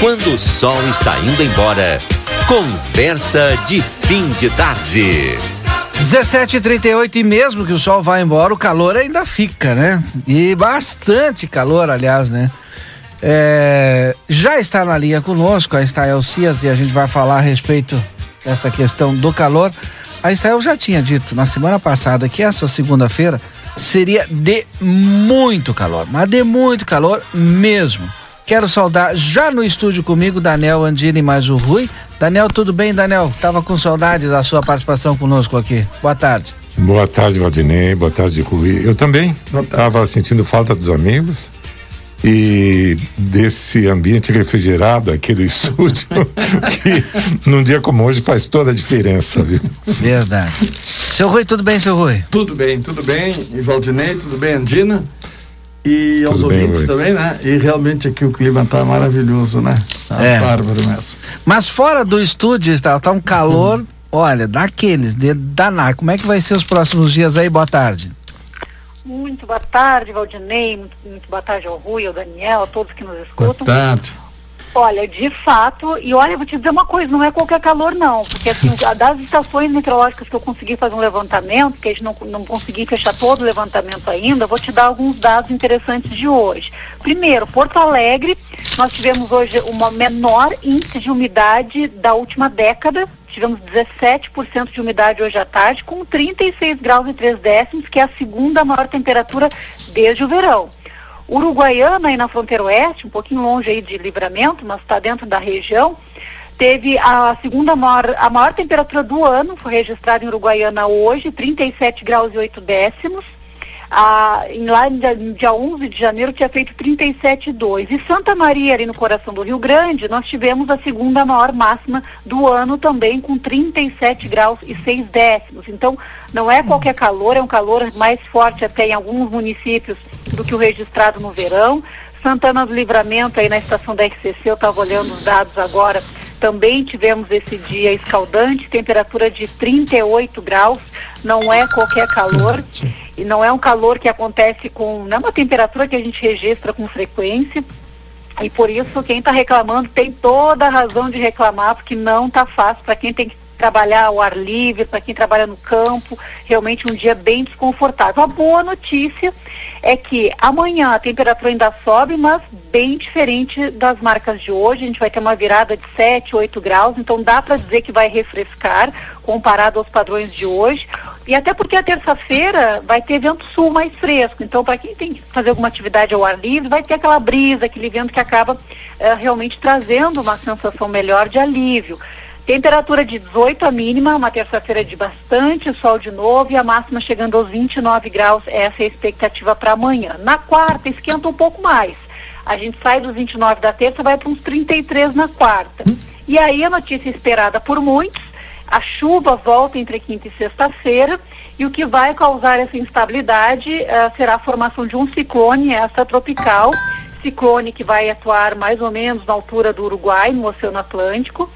quando o sol está indo embora. Conversa de fim de tarde. 17h38 e mesmo que o sol vá embora, o calor ainda fica, né? E bastante calor, aliás, né? É, já está na linha conosco a Estael Cias e a gente vai falar a respeito desta questão do calor. A Estael já tinha dito na semana passada que essa segunda-feira seria de muito calor, mas de muito calor mesmo. Quero saudar já no estúdio comigo Daniel Andini mais o Rui. Daniel, tudo bem, Daniel? Tava com saudade da sua participação conosco aqui. Boa tarde. Boa tarde, Valdinei. Boa tarde, Rui. Eu também estava sentindo falta dos amigos e desse ambiente refrigerado aqui do estúdio, que num dia como hoje faz toda a diferença, viu? Verdade. Seu Rui, tudo bem, seu Rui? Tudo bem, tudo bem. E Valdinei, tudo bem, Andina? E aos Tudo bem, ouvintes Rui. também, né? E realmente aqui o clima tá maravilhoso, né? Tá É. bárbaro mesmo. Mas fora do estúdio, está tá um calor, olha, daqueles, de danar. Como é que vai ser os próximos dias aí? Boa tarde. Muito boa tarde, Valdinei. Muito, muito boa tarde ao Rui, ao Daniel, a todos que nos Boa escutam. tarde. Olha, de fato, e olha, vou te dizer uma coisa, não é qualquer calor não, porque assim, das estações meteorológicas que eu consegui fazer um levantamento, que a gente não, não consegui fechar todo o levantamento ainda, vou te dar alguns dados interessantes de hoje. Primeiro, Porto Alegre, nós tivemos hoje uma menor índice de umidade da última década, tivemos 17% de umidade hoje à tarde, com 36 graus e 3 décimos, que é a segunda maior temperatura desde o verão. Uruguaiana, aí na fronteira oeste, um pouquinho longe aí de livramento, mas está dentro da região, teve a segunda maior, a maior temperatura do ano, foi registrada em Uruguaiana hoje, 37 graus e 8 décimos. Ah, em lá no dia, dia 11 de janeiro tinha feito 37,2. E Santa Maria, ali no coração do Rio Grande, nós tivemos a segunda maior máxima do ano também, com 37 graus e 6 décimos. Então, não é qualquer calor, é um calor mais forte até em alguns municípios do que o registrado no verão. Santana do Livramento, aí na estação da RCC, eu estava olhando os dados agora, também tivemos esse dia escaldante, temperatura de 38 graus, não é qualquer calor, e não é um calor que acontece com, não é uma temperatura que a gente registra com frequência, e por isso quem está reclamando tem toda a razão de reclamar, porque não está fácil. Para quem tem que trabalhar ao ar livre, para quem trabalha no campo, realmente um dia bem desconfortável. A boa notícia é que amanhã a temperatura ainda sobe, mas bem diferente das marcas de hoje. A gente vai ter uma virada de 7, 8 graus, então dá para dizer que vai refrescar comparado aos padrões de hoje. E até porque a terça-feira vai ter vento sul mais fresco. Então, para quem tem que fazer alguma atividade ao ar livre, vai ter aquela brisa, aquele vento que acaba eh, realmente trazendo uma sensação melhor de alívio. Temperatura de 18 a mínima, uma terça-feira de bastante sol de novo e a máxima chegando aos 29 graus. Essa é a expectativa para amanhã. Na quarta, esquenta um pouco mais. A gente sai dos 29 da terça, vai para uns 33 na quarta. E aí a notícia esperada por muitos, a chuva volta entre quinta e sexta-feira e o que vai causar essa instabilidade eh, será a formação de um ciclone extratropical, ciclone que vai atuar mais ou menos na altura do Uruguai, no Oceano Atlântico,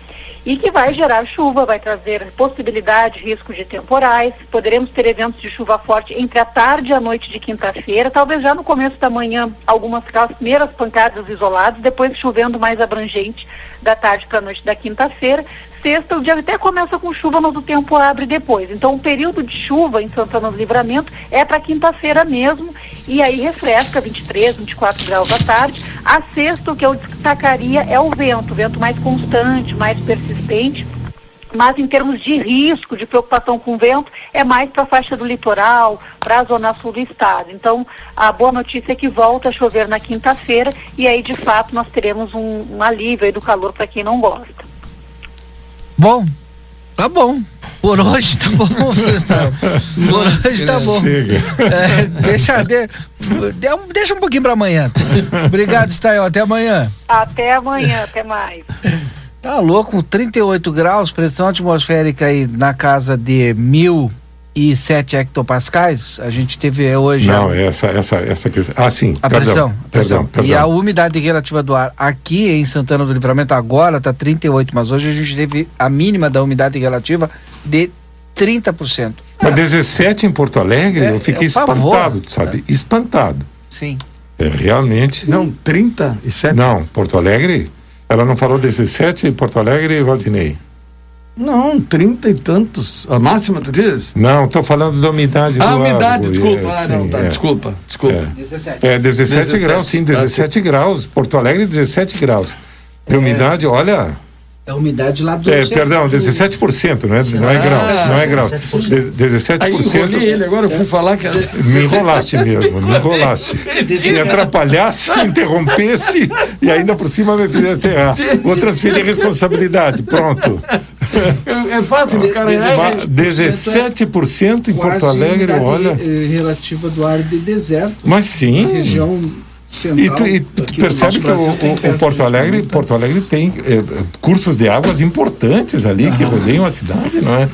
e que vai gerar chuva, vai trazer possibilidade, risco de temporais. Poderemos ter eventos de chuva forte entre a tarde e a noite de quinta-feira, talvez já no começo da manhã, algumas primeiras pancadas isoladas, depois chovendo mais abrangente da tarde para a noite da quinta-feira. Sexta, o dia até começa com chuva, mas o tempo abre depois. Então, o período de chuva em Santana do Livramento é para quinta-feira mesmo, e aí refresca 23, 24 graus à tarde. A sexta, o que eu destacaria é o vento, vento mais constante, mais persistente. Mas em termos de risco, de preocupação com o vento, é mais para a faixa do litoral, para a zona sul do estado. Então, a boa notícia é que volta a chover na quinta-feira e aí, de fato, nós teremos um, um alívio do calor para quem não gosta. Bom, tá bom. Por hoje tá bom, Gustavo. Por hoje tá bom. É, deixa, de, de- um- deixa um pouquinho pra amanhã. Obrigado, Stael. Até amanhã. Até amanhã, até mais. Tá louco, com 38 graus, pressão atmosférica aí na casa de 1007 hectopascais. A gente teve hoje Não, a, essa, essa, essa questão. Ah, sim. a perdão, pressão, a pressão. Perdão, E a perdão. umidade relativa do ar aqui em Santana do Livramento agora tá 38, mas hoje a gente teve a mínima da umidade relativa de 30%. Mas 17 em Porto Alegre, É, eu fiquei é um espantado, sabe? Espantado. Sim. É, realmente. Não, 37? Não, Porto Alegre Ela não falou 17 em Porto Alegre, Valdinei? Não, trinta e tantos. A máxima, tu diz? Não, estou falando da umidade Ah, do umidade, ar, desculpa. é, ah, não, tá, é. desculpa, desculpa. 17. É 17, 17, graus, sim, tá, 17 graus. Porto Alegre, 17 graus. De umidade, olha. É a umidade lá do. É, perdão, 17%, não é, não é Ah, graus, não é graus. 17%. De- Aí 17%. enrolei ele, agora eu fui falar que era... Me enrolaste mesmo, me enrolaste. Me atrapalhasse, interrompesse e ainda por cima me fizesse errar. Vou transferir a responsabilidade. Pronto. É fácil, o cara Dezessete. é... Ma- 17% em Porto Alegre, olha. eh, relativa do ar de deserto. Mas sim. região central. E tu, e tu percebe que o, o- Porto Alegre, 90. Porto Alegre tem eh, cursos de águas importantes ali que rodeiam a cidade, não é?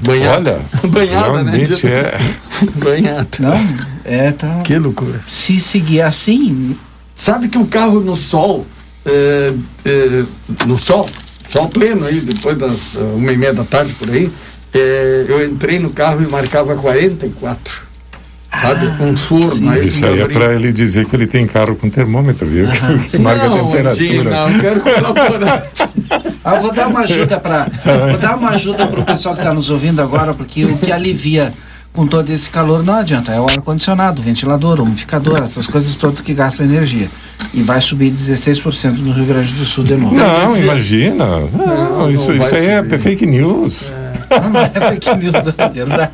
Banhada. Olha, Banhada, né? é. Banhado. Não, é, tá. Que loucura. Se seguir assim, Sabe que o carro no sol, é, é, no sol, sol pleno aí, depois das uma e meia da tarde por aí, é, eu entrei no carro e marcava 44. Sabe? um forno aí. Isso aí é para ele dizer que ele tem carro com termômetro, viu? Que marca a Não, temperatura. Andinho, não, quero colaborar. Ah, vou dar uma ajuda para, vou dar uma ajuda para o pessoal que está nos ouvindo agora, porque o que alivia com todo esse calor não adianta, é o ar condicionado, o ventilador, o umidificador, essas coisas todas que gastam energia. E vai subir 16% no Rio Grande do Sul de novo. Não, imagina. Não, Não, isso, não isso aí é subir. fake news. Não, não é fake news, não é verdade.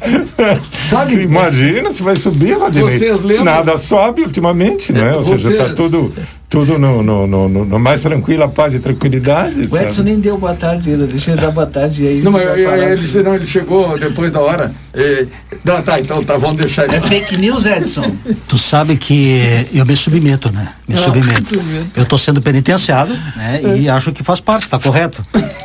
Sabe? Imagina se vai subir, Valdinei. Vocês lembram? Nada sobe ultimamente, né? É, Ou seja, está vocês- tudo, tudo no, no, no, no- no mais tranquila paz e tranquilidade. O Edson sabe? nem deu boa tarde ainda, deixa ele dar boa tarde aí. Não, mas eu- eu- ele, não, ele chegou depois da hora. É, não, tá, então tá, vamos deixar ele. É fake news, Edson? Tu sabe que eu me submeto, né? Me Ah, submeto. Eu estou sendo penitenciado, né? E acho que faz parte, tá correto.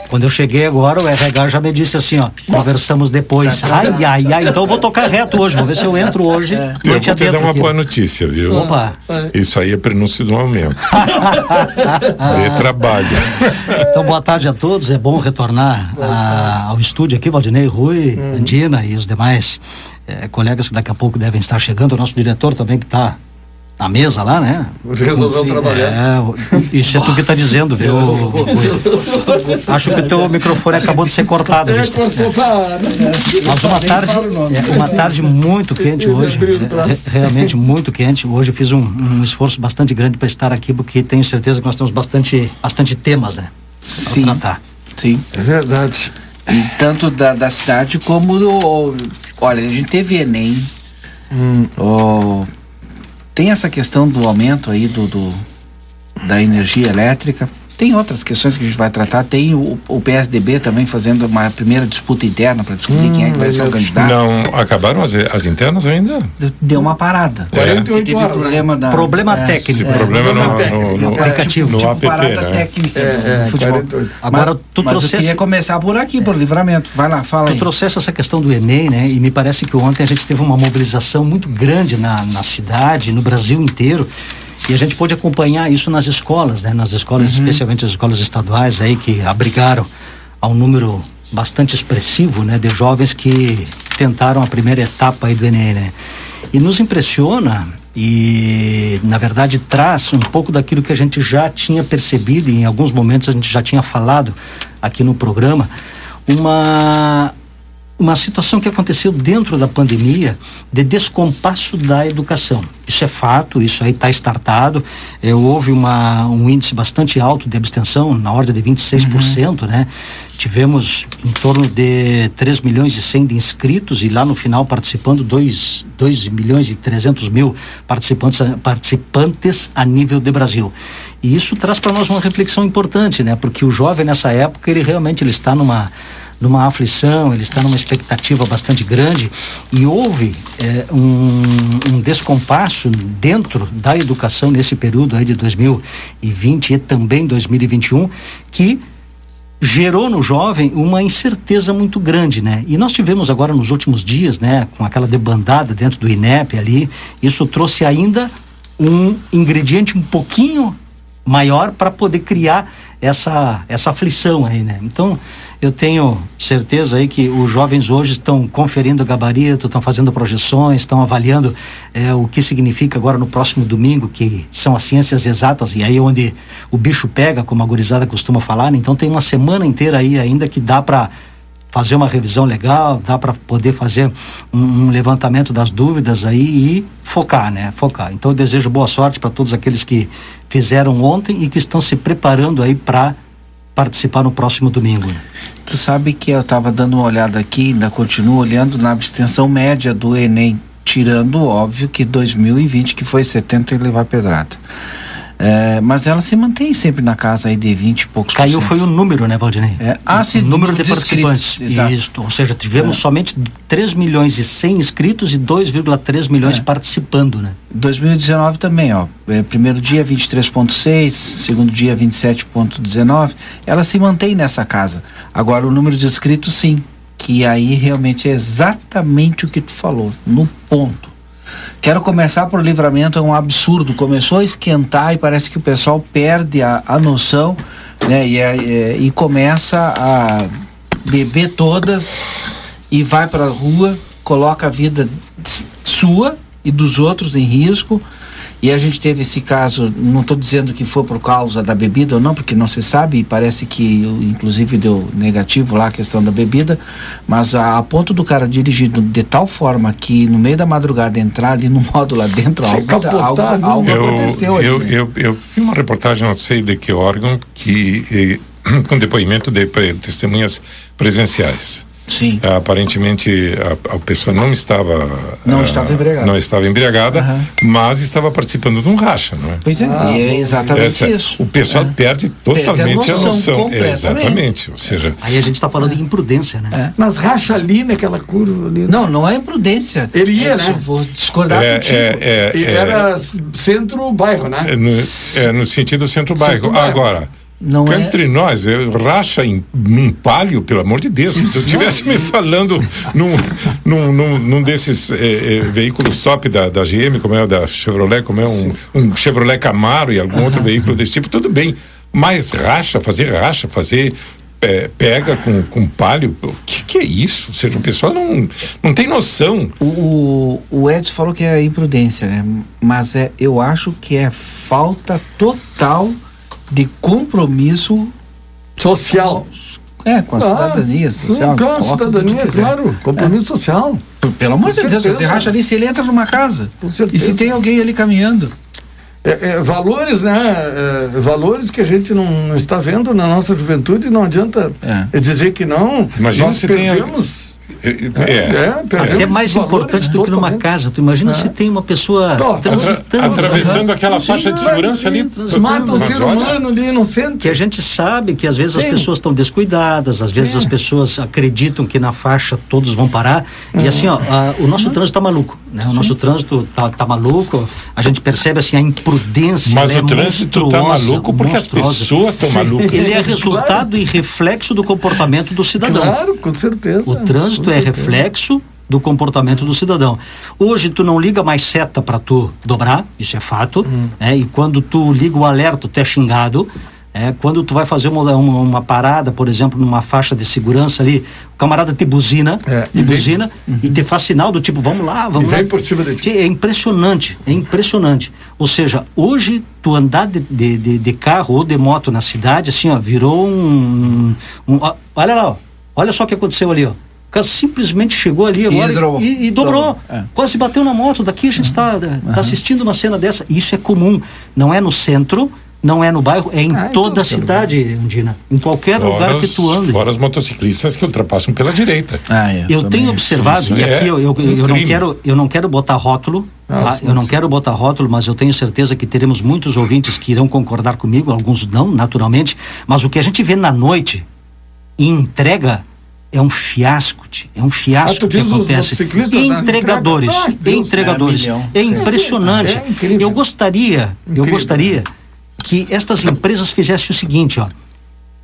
Quando eu cheguei agora, o RH já me disse assim, ó, conversamos depois. Ai, ai, ai, então eu vou tocar reto hoje, vou ver se eu entro hoje, Eu noite vou te dar uma aqui. boa notícia, viu? Opa. Isso aí é prenúncio do aumento. De trabalho. Então, boa tarde a todos. É bom retornar a- ao estúdio aqui, Valdinei, Rui, Andina e os demais eh, colegas que daqui a pouco devem estar chegando. O nosso diretor também que está na mesa lá, né? Resolveu Sim, trabalhar. É, isso é tu que está dizendo, viu? Acho que o teu microfone acabou de ser cortado. É, cortou, para. Mas uma tarde, é, uma tarde muito quente hoje, é, realmente muito quente. Hoje eu fiz um, um esforço bastante grande para estar aqui, porque tenho certeza que nós temos bastante, bastante temas, né? pra Sim. tratar. Sim. É verdade. E tanto da, da cidade como do. Olha, a gente teve Enem. Ó, tem essa questão do aumento aí do, do- da energia elétrica. Tem outras questões que a gente vai tratar. Tem o, o PSDB também fazendo uma primeira disputa interna para descobrir quem é que vai ser o candidato. Não acabaram as, as internas ainda? Deu uma parada. É. 48 Teve horas. né? problema da. Problema é, técnico. Esse problema no, no, no, aplicativo. no tipo app, parada né? técnica É, do é, futebol. 48. Agora, mas, tu mas eu trouxesse- queria começar por aqui, por livramento. Vai lá, fala Tu aí. trouxesse essa questão do Enem, né? E me parece que ontem a gente teve uma mobilização muito grande na, na cidade, no Brasil inteiro. E a gente pôde acompanhar isso nas escolas, né? Nas escolas, especialmente as escolas estaduais aí, que abrigaram a um número bastante expressivo, né? De jovens que tentaram a primeira etapa aí do Enem, né? E nos impressiona e, na verdade, traz um pouco daquilo que a gente já tinha percebido e em alguns momentos a gente já tinha falado aqui no programa, uma uma situação que aconteceu dentro da pandemia de descompasso da educação. Isso é fato, isso aí está startado. Eh, houve uma, um índice bastante alto de abstenção, na ordem de 26%, né? Tivemos em torno de 3 milhões e 100 de inscritos e lá no final participando 2, 2 milhões e 300 mil participantes, participantes a nível de Brasil. E isso traz para nós uma reflexão importante, né? Porque o jovem nessa época, ele realmente ele está numa numa aflição, ele está numa expectativa bastante grande e houve eh, um, um descompasso dentro da educação nesse período aí de 2020 e também 2021 que gerou no jovem uma incerteza muito grande, né? E nós tivemos agora nos últimos dias, né, com aquela debandada dentro do INEP ali, isso trouxe ainda um ingrediente um pouquinho maior para poder criar essa, essa aflição aí, né? Então, eu tenho certeza aí que os jovens hoje estão conferindo gabarito, estão fazendo projeções, estão avaliando é, o que significa agora no próximo domingo, que são as ciências exatas, e aí é onde o bicho pega, como a gurizada costuma falar, né? Então tem uma semana inteira aí ainda que dá para fazer uma revisão legal, dá para poder fazer um, um, levantamento das dúvidas aí e focar, né? Focar. Então eu desejo boa sorte para todos aqueles que fizeram ontem e que estão se preparando aí para participar no próximo domingo. Né? Tu sabe que eu estava dando uma olhada aqui, ainda continuo olhando na abstenção média do Enem, tirando óbvio que 2020 que foi 70 e levar pedrada. É, mas ela se mantém sempre na casa aí de 20 e poucos Caiu foi o número, né, Valdinei? É. Ah, sim, o número, de, de participantes. Isso, ou seja, tivemos é. somente 3 milhões e 100 inscritos e 2,3 milhões é. participando, né? 2019 também, ó. É, primeiro dia 23.6, segundo dia 27.19. Ela se mantém nessa casa. Agora o número de inscritos sim, que aí realmente é exatamente o que tu falou, no ponto Quero começar por livramento, é um absurdo. Começou a esquentar e parece que o pessoal perde a, a noção né? e, é, é, e começa a beber todas e vai para a rua, coloca a vida sua e dos outros em risco e a gente teve esse caso, não estou dizendo que foi por causa da bebida ou não, porque não se sabe, e parece que inclusive deu negativo lá a questão da bebida, mas a, a ponto do cara dirigindo de tal forma que no meio da madrugada entrar ali no modo lá dentro, algo, capotar, algo, algo, algo eu, aconteceu ali, eu, né? eu, eu, vi uma reportagem, não sei de que órgão, que eh, com depoimento de testemunhas presenciais Sim. Ah, aparentemente a, a, pessoa não estava não uh, estava embriagada, não estava embriagada, uhum. mas estava participando de um racha, não é? Pois é, ah, e é exatamente essa, isso. O pessoal é. perde totalmente perde a noção. A noção. É, exatamente, ou seja. Aí a gente está falando é. de imprudência, né? É. Mas racha ali naquela curva ali. Não, não é imprudência. Ele ia, né? Vou discordar é, contigo. É, é, Era centro-bairro, né? No, no sentido centro-bairro. Centro Agora não é... entre nós, eu racha em, num palio, pelo amor de Deus. Se eu estivesse me falando num, num, num, num desses é, é, veículos top da, da GM, como é o da Chevrolet, como é um, um Chevrolet Camaro e algum outro veículo desse tipo, tudo bem. Mas racha, fazer racha, fazer é, pega com, com palio, o que, que, é isso? Ou seja, o pessoal não, não tem noção. O, o Edson falou que é imprudência, né? Mas é, eu acho que é falta total de compromisso social. Com, é, com a ah, cidadania social. Com a cidadania, claro. Compromisso é. social. Pelo amor de Deus, você racha ali, se ele entra numa casa. E se tem alguém ali caminhando. É, é, valores, né? É, valores que a gente não, não, está vendo na nossa juventude, não adianta é. dizer que não. Imagina nós se perdemos. Tem é, é, é até mais importante do que numa casa. Tu imagina é. se tem uma pessoa transitando. Atravessando aquela faixa de segurança ali. Mata o ser humano ali no centro. Que a gente sabe que às vezes as pessoas estão descuidadas, às vezes as pessoas acreditam que na faixa todos vão parar. E assim, ó, a, o nosso trânsito tá maluco. Né? O nosso trânsito tá, tá maluco. A gente percebe assim a imprudência. Mas o trânsito tá maluco porque monstruosa. as pessoas estão malucas. Ele é resultado claro. e reflexo do comportamento do cidadão. Claro, com certeza. O trânsito é reflexo do comportamento do cidadão. Hoje tu não liga mais seta para tu dobrar, isso é fato, hum. né? E quando tu liga o alerta, tu é xingado. É, quando tu vai fazer uma, uma, uma, parada, por exemplo, numa faixa de segurança ali, o camarada te buzina, é, te buzina uhum. e te faz sinal do tipo, vamos lá, vamos e lá. Vem por cima de ti. É impressionante, é impressionante. Ou seja, hoje tu andar de, de, de, de carro ou de moto na cidade, assim, ó, virou um, um, um olha lá, ó, olha só o que aconteceu ali, ó. O cara simplesmente chegou ali agora e, e, e dobrou. dobrou. É. Quase bateu na moto. Daqui a gente está uhum. tá, tá assistindo uma cena dessa. Isso é comum. Não é no centro, não é no bairro, é em ah, toda a cidade, Andina. Em qualquer fora lugar que tu ande. Fora os motociclistas que ultrapassam pela direita. Ah, é, eu tenho observado, e aqui é eu, eu, um eu não, quero, eu não quero botar rótulo, ah, tá? eu não quero botar rótulo, mas eu tenho certeza que teremos muitos ouvintes que irão concordar comigo, alguns não, naturalmente. Mas o que a gente vê na noite e entrega é um fiasco, é um fiasco ah, que acontece. Entregadores, ah, entregadores. É, é impressionante. É eu gostaria, incrível. eu gostaria que estas empresas fizessem o seguinte, ó,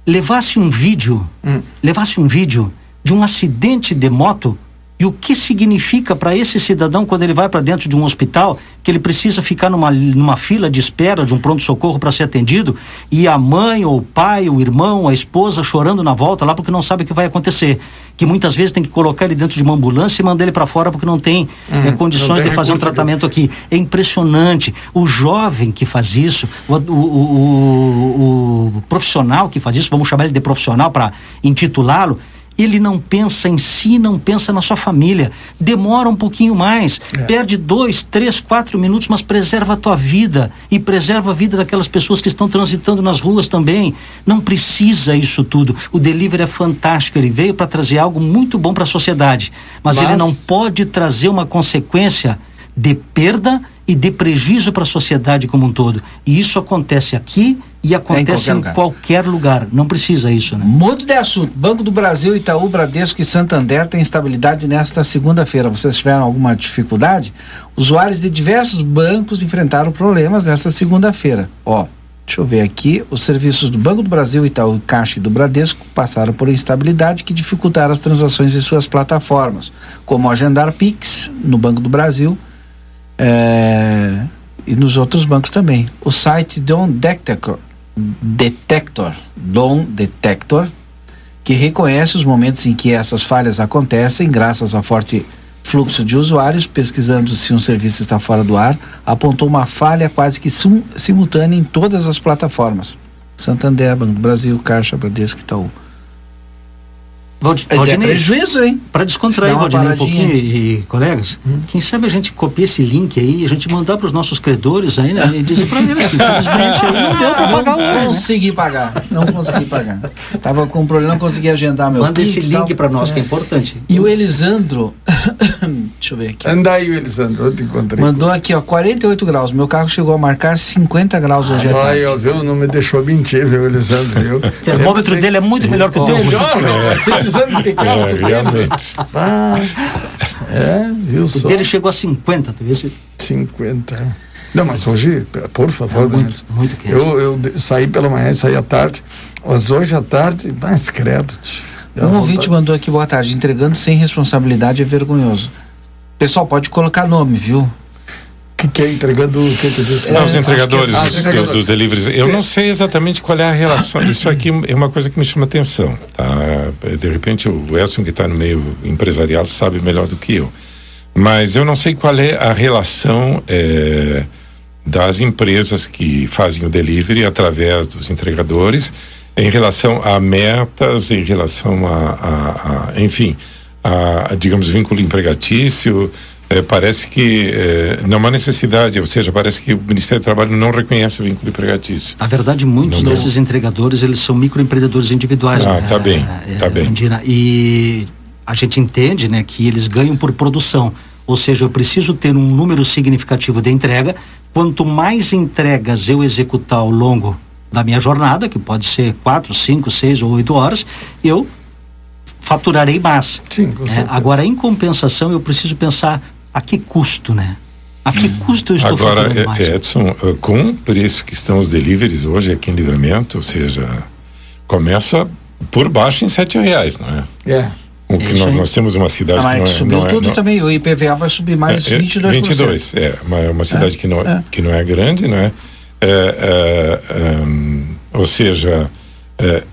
levasse um vídeo, hum. levasse um vídeo de um acidente de moto E o que significa para esse cidadão quando ele vai para dentro de um hospital que ele precisa ficar numa, numa fila de espera de um pronto-socorro para ser atendido e a mãe ou o pai, o irmão, a esposa chorando na volta lá porque não sabe o que vai acontecer? Que muitas vezes tem que colocar ele dentro de uma ambulância e mandar ele para fora porque não tem hum, é, condições tem de fazer um tratamento aqui. É impressionante. O jovem que faz isso, o, o, o, o profissional que faz isso, vamos chamar ele de profissional para intitulá-lo ele não pensa em si, não pensa na sua família. Demora um pouquinho mais, é. perde dois, três, quatro minutos, mas preserva a tua vida e preserva a vida daquelas pessoas que estão transitando nas ruas também. Não precisa isso tudo. O delivery é fantástico, ele veio para trazer algo muito bom para a sociedade, mas, mas ele não pode trazer uma consequência de perda e de prejuízo para a sociedade como um todo. E isso acontece aqui e acontece é em, qualquer, em lugar. qualquer, lugar. Não precisa isso, né? Mudo de assunto. Banco do Brasil, Itaú, Bradesco e Santander têm estabilidade nesta segunda-feira. Vocês tiveram alguma dificuldade? Usuários de diversos bancos enfrentaram problemas nesta segunda-feira. Ó, deixa eu ver aqui. Os serviços do Banco do Brasil, Itaú, Caixa e do Bradesco passaram por instabilidade que dificultaram as transações em suas plataformas, como agendar Pix no Banco do Brasil. É, e nos outros bancos também. O site Don Detector Detector, DOM Detector, que reconhece os momentos em que essas falhas acontecem, graças ao forte fluxo de usuários, pesquisando se um serviço está fora do ar, apontou uma falha quase que sim, simultânea em todas as plataformas. Santander, Banco do Brasil, Caixa, Bradesco Itaú. Valdir, é, Valdinei, prejuízo, hein? Para descontrair, Valdinei, um pouquinho e, e colegas, hum. quem sabe a gente copia esse link aí, a gente mandar para os nossos credores aí, né? E dizer para eles que infelizmente aí não deu para pagar hoje. Não né? consegui pagar, não consegui pagar. Tava com um problema, não consegui agendar meu Manda esse link para nós, é. que é importante. E o Elisandro, deixa eu ver aqui. Anda aí Elisandro, eu te encontrei. Mandou aqui, ó, 48 graus. Meu carro chegou a marcar 50 graus hoje ah, à tarde. Ai, viu? Não me deixou mentir, viu, Elisandro, viu? O termômetro dele é muito melhor que o teu. Melhor, não, Elisandro, que carro é, realmente. Ah, é, viu só. O dele chegou a 50, tu viu? 50. Não, mas hoje, por favor, é muito, muito quente. Eu, eu saí pela manhã, saí à tarde, mas hoje à tarde, mais credo. Um ouvinte mandou aqui, boa tarde, entregando sem responsabilidade é vergonhoso. Pessoal, pode colocar nome, viu? que, que é entregando o que, que disse? Não, os entregadores, é, ah, dos, entregadores. dos deliveries. Eu não sei exatamente qual é a relação. Isso aqui é uma coisa que me chama atenção. Tá? De repente o Elson, que está no meio empresarial, sabe melhor do que eu. Mas eu não sei qual é a relação é, das empresas que fazem o delivery através dos entregadores em relação a metas, em relação a, a, a enfim, a, a, digamos, vínculo empregatício, é, parece que é, não há necessidade, ou seja, parece que o Ministério do Trabalho não reconhece o vínculo empregatício. Na verdade, muitos não, desses não. entregadores, eles são microempreendedores individuais. Ah, né? tá bem, é, tá bem. Indira, e a gente entende, né, que eles ganham por produção. Ou seja, eu preciso ter um número significativo de entrega. Quanto mais entregas eu executar ao longo da minha jornada, que pode ser quatro, cinco, seis ou oito horas, eu faturarei mais. Sim, é, agora, em compensação, eu preciso pensar a que custo, né? A que hum. custo eu estou Agora, faturando mais? Edson, eh, com o preço que estão os deliveries hoje aqui em Livramento, ou seja, começa por baixo em sete reais, não é? É. O que nós, nós, temos uma cidade ah, que não é. Subiu não é, tudo não, também, o IPVA vai subir mais é, 22%. 22, é. Uma, uma cidade é, que, não, é. que não é grande, não é? é, é um, ou seja, é,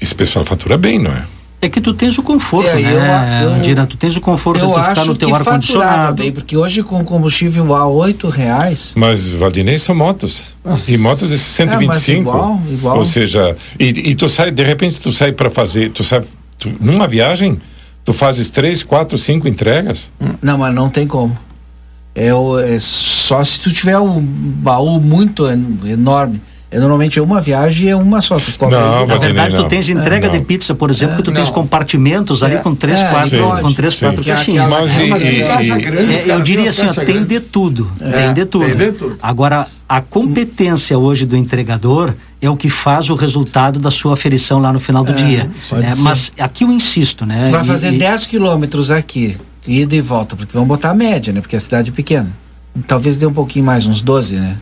esse pessoal fatura bem, não é? É que tu tens o conforto, é, né, eu, Dira, tu tens o conforto de ficar no teu ar-condicionado. bem, porque hoje com combustível a oito reais... Mas, Valdinei, são motos. Nossa. E motos de 125. É, igual, igual. Ou seja, e, e tu sai, de repente tu sai para fazer, tu sai, tu, numa viagem, tu fazes três, quatro, cinco entregas? Não, mas não tem como. É, é só se tu tiver um baú muito enorme. É, normalmente é uma viagem e é uma só. Tu não, Na verdade, não. tu tens entrega é, de pizza, por exemplo, é, que tu tens compartimentos ali é, com três, é, quatro, sim, com três, sim. quatro caixinhas. Mas e, e, eu diria assim, ó, tem de tudo. tem de tudo. Tem de tudo. Agora, a competência hoje do entregador é o que faz o resultado da sua aferição lá no final do dia. mas aqui eu insisto, né? Tu vai fazer e, 10 quilômetros aqui, ida e volta, porque vamos botar a média, né? Porque a cidade é pequena. Talvez dê um pouquinho mais, uns 12, né?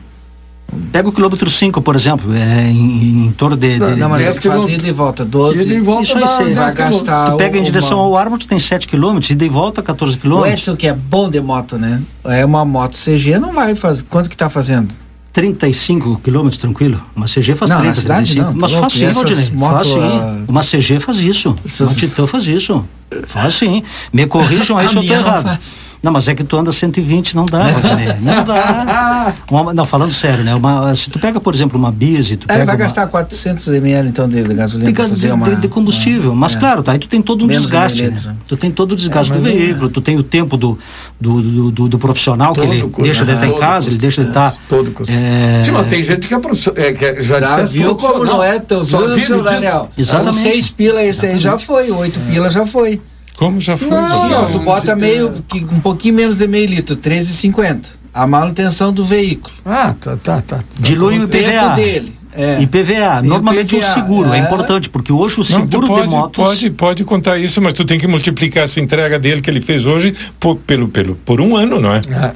Pega o quilômetro 5, por exemplo, é, em, em torno de. de Não, mas é 10 que faz quilômetros. ida e volta, 12. Ida e volta Isso aí, dá você 10 vai gastar. tu pega em uma- direção ao Árvore, tu tem 7 quilômetros, ida e volta 14 O quilômetros. Edson, que é bom de moto, né? É uma moto CG, não vai fazer. Quanto que tá fazendo? 35 quilômetros tranquilo. Uma CG faz Não, na 30, cidade 35. não, Mas faz sim, essas Valdinei. Faz sim. ah, Uma CG faz isso. Essas- Uma Titã faz isso. Faz sim. Me corrijam aí se eu tô não errado. faz. Não, mas é que tu anda 120, não dá, Valdinei. Não dá. Uma- não, falando sério, né? Uma, se tu pega, por exemplo, uma Bizi, tu É, pega vai uma- gastar 400 ml então de, de gasolina que fazer de, uma, de- de combustível. Mas é. claro, tá, aí tu tem todo um Menos de desgaste. Né? litro. Tu tem todo o desgaste É, do é. veículo, tu tem o tempo do, do, do, do- do profissional que Todo ele custo, deixa de estar em casa, ele custo, deixa de estar. Todo custo. é, Sim, mas tem gente que é, profi- é, que é- já, Já disse, viu como não é tão Só viu. Daniel? Exatamente. Seis pila esse aí já foi, oito pila já foi. Como já foi? Não, não, tu não bota meio, que- um pouquinho menos de meio litro, 13,50. A manutenção do veículo. Ah, tá, tá, tá. dilui o o tempo IPVA. dele. É. IPVA, E o normalmente o IPVA, seguro, é. é. importante, porque hoje o Não, tu seguro pode, de motos. pode, pode contar isso, mas tu tem que multiplicar essa entrega dele que ele fez hoje por, pelo, pelo, por um ano, não é? É.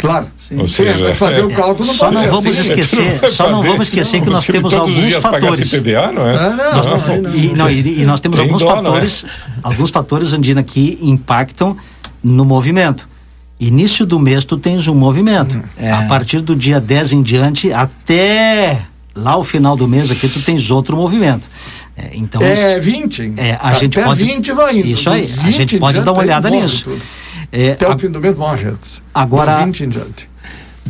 Claro. Ou Sim, seja, vai fazer é. o cálculo não Só pode não ser vamos assim, esquecer- só não vamos esquecer que nós temos alguns fatores. IPVA, não é? Ah, não, não, não. E, não, e, e nós temos Tem alguns dó, é? fatores, alguns fatores, Andina, que impactam no movimento. Início do mês tu tens um movimento. É. A partir do dia 10 em diante, até lá o final do mês aqui, tu tens outro movimento. É, então, É 20. É, a Até gente pode- 20 vai indo. Isso aí, a gente 20 em pode dar uma olhada nisso. é, Até a- o fim do mês morre antes. Agora- Dos 20 em diante.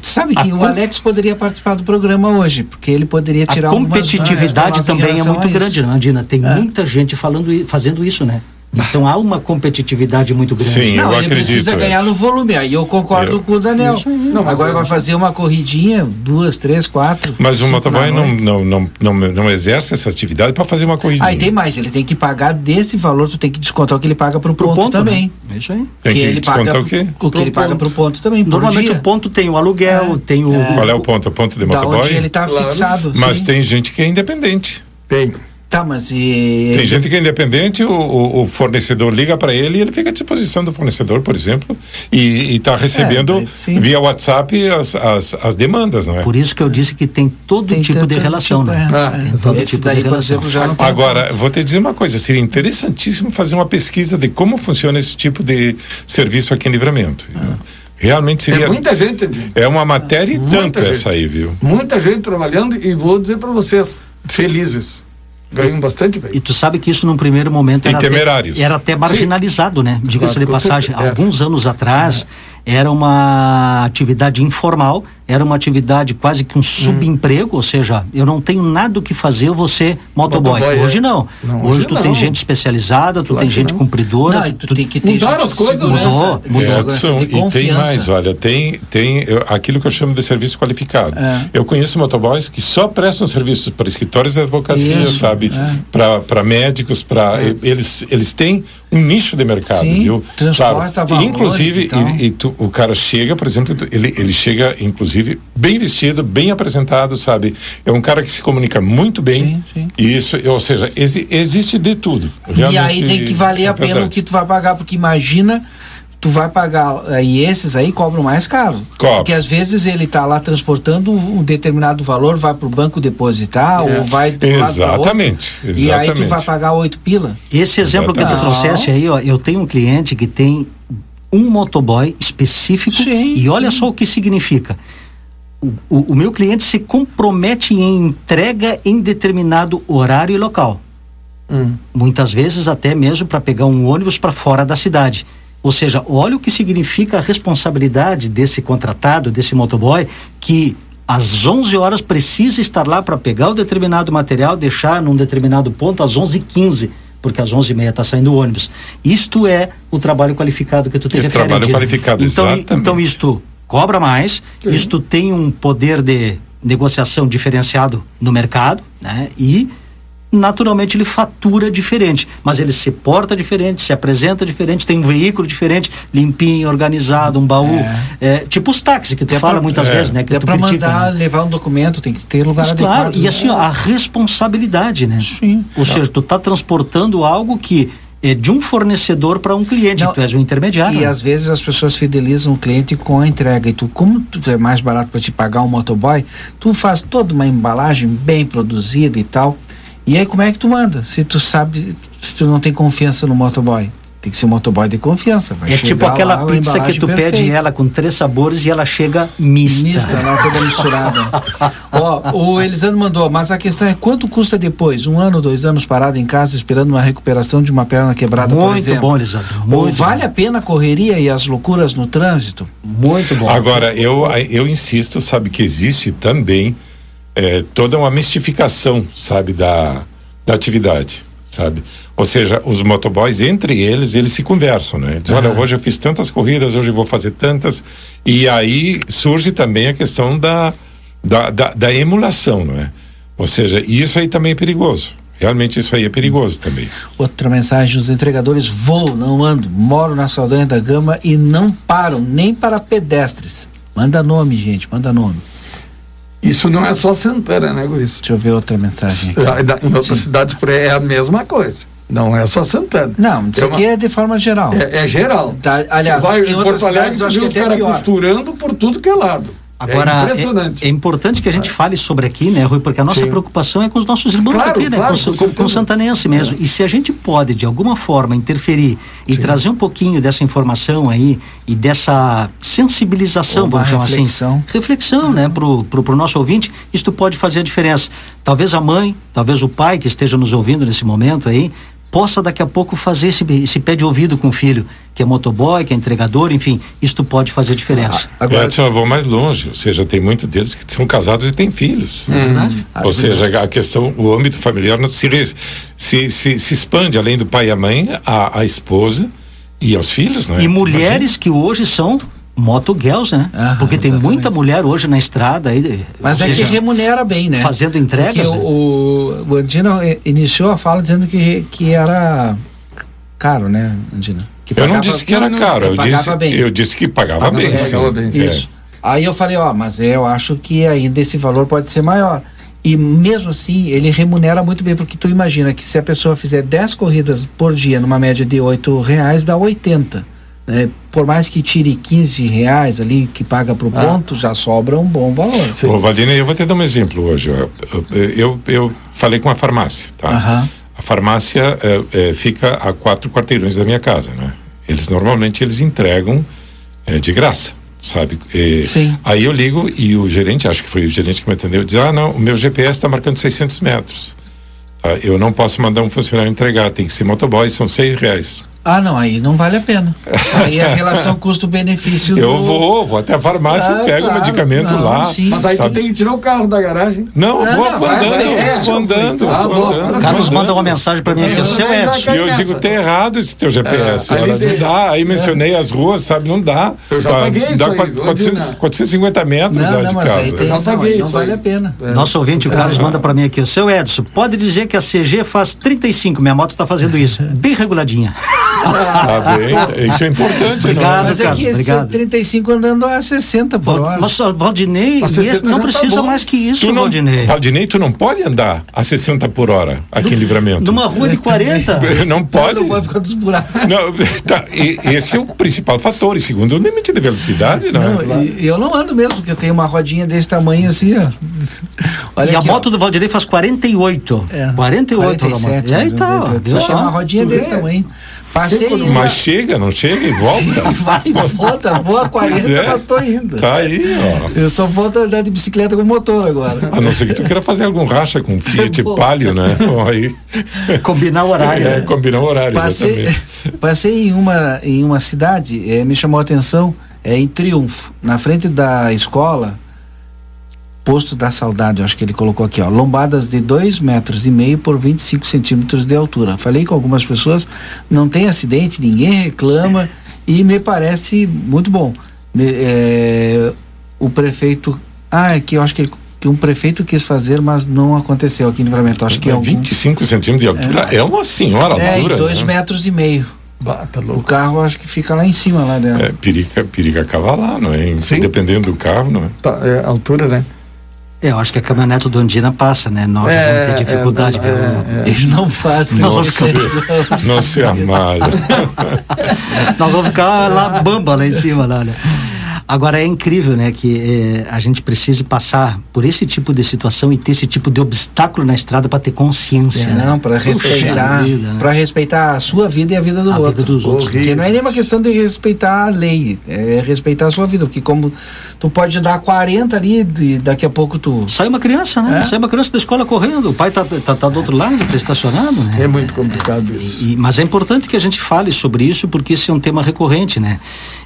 Sabe que A o Alex poderia participar do programa hoje, porque ele poderia a tirar pra competitividade também é muito a grande, né, Andina? Tem É. muita gente falando, fazendo isso, né? Então há uma competitividade muito grande. Sim. Não, Eu ele acredito, precisa ganhar no volume. Aí eu concordo Eu- com o Daniel. Não, Agora eu- vai fazer uma corridinha, duas, três, quatro. Mas o motoboy não, não, não, não, não exerce essa atividade para fazer uma corridinha. Aí tem mais, ele tem que pagar desse valor, tu tem que descontar o que ele paga pro, Pro ponto, ponto, também. né? Isso aí. Tem que ele descontar paga o quê? O que Pro ele paga ponto. pro ponto também, por Normalmente dia. o ponto tem o aluguel, tem o. Qual é o ponto? O ponto de Da motoboy? onde ele tá Claro. fixado. Mas sim. tem gente que é independente. Tem. Tá, mas e... Tem gente que é independente, o, o- o fornecedor liga para ele e ele fica à disposição do fornecedor, por exemplo, e está recebendo É, via WhatsApp as, as, as demandas, não é? Por isso que eu disse que tem todo Tem tipo de relação, tipo, né? é, Ah, é. todo Esse tipo daí, de relação. exemplo, já não tem Agora, vou te dizer uma coisa, seria interessantíssimo fazer uma pesquisa de como funciona esse tipo de serviço aqui em Livramento. Realmente seria... É muita gente. É uma matéria e tanto gente. essa aí, viu? Muita gente trabalhando e vou dizer para vocês, felizes. Ganham bastante bem. E tu sabe que isso num primeiro momento era. Até, era até marginalizado, né? Diga-se Claro, de passagem. É. Alguns anos atrás era uma atividade informal, era uma atividade quase que um subemprego, ou seja, eu não tenho nada o que fazer, eu vou ser motoboy. Motoboy, é. hoje não. Não, hoje, hoje tu não. tem gente especializada, tu Claro tem gente não. cumpridora. Não, e tu tem que ter Mudaram gente as coisas, Mudou, mudou. de e tem mais, olha, tem, tem eu- aquilo que eu chamo de serviço qualificado. É. Eu conheço motoboys que só prestam serviços para escritórios de advocacia, Isso, sabe? é. Para médicos, para eles, eles têm um nicho de mercado, Sim, viu? transporta valores Inclusive, e tal. e, e tu- o cara chega, por exemplo, tu- ele, ele chega, inclusive, bem vestido, bem apresentado, sabe? É um cara que se comunica muito bem. Sim, sim. E isso, ou seja, exi- existe de tudo. E aí Realmente, tem que valer é a pena o que tu vai pagar, porque imagina, tu vai pagar, aí esses aí cobram mais caro. Cobra. Porque às vezes ele tá lá transportando um determinado valor, vai pro banco depositar, É. ou vai do lado pra outro, Exatamente, E aí tu exatamente. vai pagar oito pila. Esse exemplo que tu Exatamente. trouxeste aí, ó, eu tenho um cliente que tem um motoboy específico Sim, e olha sim. só o que significa. O, o- o meu cliente se compromete em entrega em determinado horário e local. Hum. Muitas vezes até mesmo para pegar um ônibus para fora da cidade. Ou seja, olha o que significa a responsabilidade desse contratado, desse motoboy, que às 11 horas precisa estar lá para pegar o determinado material, deixar num determinado ponto às 11h15, porque às 11h30 está saindo o ônibus. Isto é o trabalho qualificado que tu te É refere. trabalho qualificado, então, exatamente. então isto cobra mais, isto tem um poder de negociação diferenciado no mercado, né? E naturalmente ele fatura diferente, mas ele se porta diferente, se apresenta diferente, tem um veículo diferente, limpinho, organizado, um baú, é, tipo os táxis que tu É fala pra- muitas é. vezes, né? Que É tu critica, mandar né? levar um documento, tem que ter lugar Mas, adequado. claro, e assim, ó, a responsabilidade, né? Sim. Ou seja, tu tá transportando algo que é de um fornecedor para um cliente, Não, tu és o intermediário. E né? às vezes as pessoas fidelizam o cliente com a entrega. E tu, como tu é mais barato para te pagar um motoboy, tu faz toda uma embalagem bem produzida e tal. E aí como é que tu manda? Se tu sabe, se tu não tem confiança no motoboy. Tem que ser um motoboy de confiança. Vai É tipo aquela lá, pizza que tu pede perfeita. ela com três sabores e ela chega mista. Mista, não, toda misturada. Ó, o Elisandro mandou, mas a questão é quanto custa depois? Um ano, dois anos parado em casa esperando uma recuperação de uma perna quebrada, por Muito exemplo? bom, Lisandro. Ou Muito vale bom. a pena a correria e as loucuras no trânsito? Muito bom. Agora, eu, eu insisto, sabe, que existe também é, toda uma mistificação, sabe, da, da atividade, sabe? Ou seja, os motoboys, entre eles, eles se conversam, né? Diz, olha, hoje eu fiz tantas corridas, hoje eu vou fazer tantas. E aí surge também a questão da, da, da, da emulação, não é? Ou seja, isso aí também é perigoso. Realmente isso aí é perigoso também. Outra mensagem: os entregadores voam, não andam, moram na Saldanha da Gama e não param nem para pedestres. Manda nome, gente, manda nome. Isso não é só Santana, né, Guris? Deixa eu ver outra mensagem aqui. Ah, Em outras cidades por aí é a mesma coisa. Não é só Santana. Não, isso É aqui uma- é de forma geral. É, é geral. Tá, aliás, Vai, em outras Porto Alegre, cidades tu eu acho que os até caras costurando por tudo que é lado. Agora, é é, é importante que a gente fale sobre aqui, né, Rui? Porque a nossa Sim. preocupação é com os nossos irmãos Claro, aqui, né? claro, com, com com, o santanense mesmo. E se a gente pode, de alguma forma, interferir e trazer um pouquinho dessa informação aí e dessa sensibilização, Uma vamos chamar reflexão. assim. Reflexão, né, pro, pro, pro nosso ouvinte, isto pode fazer a diferença. Talvez a mãe, talvez o pai que esteja nos ouvindo nesse momento aí, possa daqui a pouco fazer esse, esse pé de ouvido com o filho, que é motoboy, que é entregador, enfim, isto pode fazer diferença. Agora, É, eu vou mais longe, ou seja, tem muitos deles que são casados e têm filhos. É verdade? Ou seja, a questão, o âmbito familiar não se, se, se, se expande além do pai e a mãe, a, a esposa e aos filhos, não é? E mulheres que hoje são motogirls, né? Aham, Porque tem exatamente. muita mulher hoje na estrada aí, mas ou é seja, que remunera bem, né? fazendo entregas, Porque né? o, o Andina eh, iniciou a fala dizendo que, que era caro, né, Andina? Que Eu não pagava- disse que era caro, eu pagava disse, bem. eu disse que pagava, Pagava bem. pagava É. Isso. Aí eu falei, ó, mas eu acho que ainda esse valor pode ser maior. E mesmo assim, ele remunera muito bem, porque tu imagina que se a pessoa fizer 10 corridas por dia, numa média de 8 reais, dá 80. né? Por mais que tire 15 reais ali, que paga pro Ah. ponto, já sobra um bom valor. Ô, Valdinei, eu vou te dar um exemplo hoje. Eu, eu, eu falei com a farmácia, tá? Aham. A farmácia é, é, fica a quatro quarteirões da minha casa, né? Eles normalmente eles entregam é, de graça, sabe? E Sim. Aí eu ligo e o gerente, acho que foi o gerente que me atendeu, diz: Ah, não, o meu GPS está marcando 600 metros. Tá? Eu não posso mandar um funcionário entregar, tem que ser motoboy, são seis reais. Ah, não, aí não vale a pena. Aí a relação custo-benefício Eu do... vou, vou até a farmácia Ah, e pego o claro, medicamento não, lá. sim. Mas aí Sabe? tu tem que tirar o carro da garagem. Não, Não, vou não, vai, andando, vai, vou andando. Ah, vou andando, Carlos vou Carlos andando. manda uma mensagem para mim aqui, Eu seu Edson. E eu digo, tem errado esse teu GPS. É, ali não dá. Aí mencionei as ruas, sabe? Não dá. Eu já Dá- paguei Dá isso aí, quatro- viu, 400 Dina? 450 metros Não, lá não, de mas aí casa. tem, já não, paguei aí não vale aí. a pena. Nosso ouvinte, o Carlos, manda para mim aqui, ó, seu Edson, pode dizer que a CG faz 35, minha moto está fazendo isso, bem reguladinha. Tá bem? Isso é importante, Obrigado, não? Mas é Carlos, que esse obrigado. 35 andando a 60 por Val- hora. Mas, ó, Valdinei, Mas esse 60 não tá precisa bom. mais que isso, Tu não, Valdinei. Valdinei, tu não pode andar a 60 por hora aqui em Livramento. Numa rua de 40. Não pode. Não pode ficar dos buracos. Não, tá, e- esse é o principal fator. E segundo, o limite de velocidade, não, Não, é? e, eu não ando mesmo, porque eu tenho uma rodinha desse tamanho assim, ó. Olha e a aqui, ó. moto do Valdinei faz 48. É, 48 a moto. 47, E aí tá, ó, é uma rodinha desse tamanho. Passei uma... Mas chega, não chega e volta. Vai, volta, voa 40, Pois é. mas tô indo. Tá aí, ó. Eu só volto a andar de bicicleta com motor agora. A não ser que tu queira fazer algum racha com Fiat Bom. Palio, né? Aí Combinar o horário. é, né? combinar o horário, Passei, passei em uma, em uma cidade, eh, me chamou a atenção, é, em Triunfo, na frente da escola, Posto da Saudade, acho que ele colocou aqui, ó, lombadas de 2 metros e meio por 25 centímetros de altura. Falei com algumas pessoas, não tem acidente, ninguém reclama e me parece muito bom. Me- eh, o prefeito, ah, é que eu acho que, ele- que um prefeito quis fazer, mas não aconteceu aqui em Livramento. Acho que é algum, 25 centímetros de altura é, uma senhora é, altura. 2 né? metros e meio. Bah, tá O carro acho que fica lá em cima, lá dentro. É, periga, periga cavalar, não é? Sim. Dependendo do carro, não é? Tá, é, altura, né? É, eu acho que a caminhonete do Andina passa, né? Nós É, vamos ter dificuldade, é, viu? é, Ele não faz, Nós não. vamos ficar, Não se amalha. nós vamos ficar lá bamba lá em cima, lá, né? Agora é incrível, né, que eh, a gente precise passar por esse tipo de situação e ter esse tipo de obstáculo na estrada para ter consciência. né? Não, para respeitar, vida, né? para respeitar a sua vida e a vida do A vida outro. dos outros. Porque não é nenhuma questão de respeitar a lei, é respeitar a sua vida, porque como tu pode dar 40 ali e daqui a pouco tu Sai uma criança, né? É. Sai uma criança da escola correndo, o pai tá, tá, tá do outro lado, tá estacionado, né? É muito complicado isso. E- mas é importante que a gente fale sobre isso porque esse é um tema recorrente, né?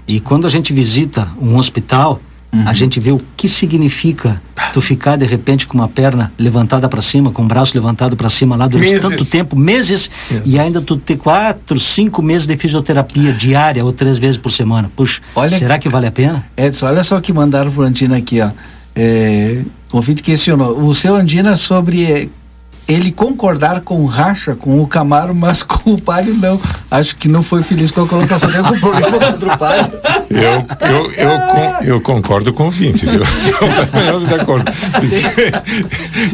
E quando a gente visita um hospital, a gente vê o que significa tu ficar de repente com uma perna levantada para cima, com o braço levantado para cima lá durante Meses. tanto tempo, meses, e ainda tu ter quatro, cinco meses de fisioterapia diária ou três vezes por semana. Puxa, Olha- será que vale a pena? Edson, olha só o que mandaram pro Andina aqui, ó. É, o ouvinte questionou. O seu Andina sobre ele concordar com o Racha, com o Camaro, mas com o Palio não. Acho que não foi feliz com a colocação. Tem algum problema contra o Palio? Eu, eu, eu, con- eu concordo com o 20, viu?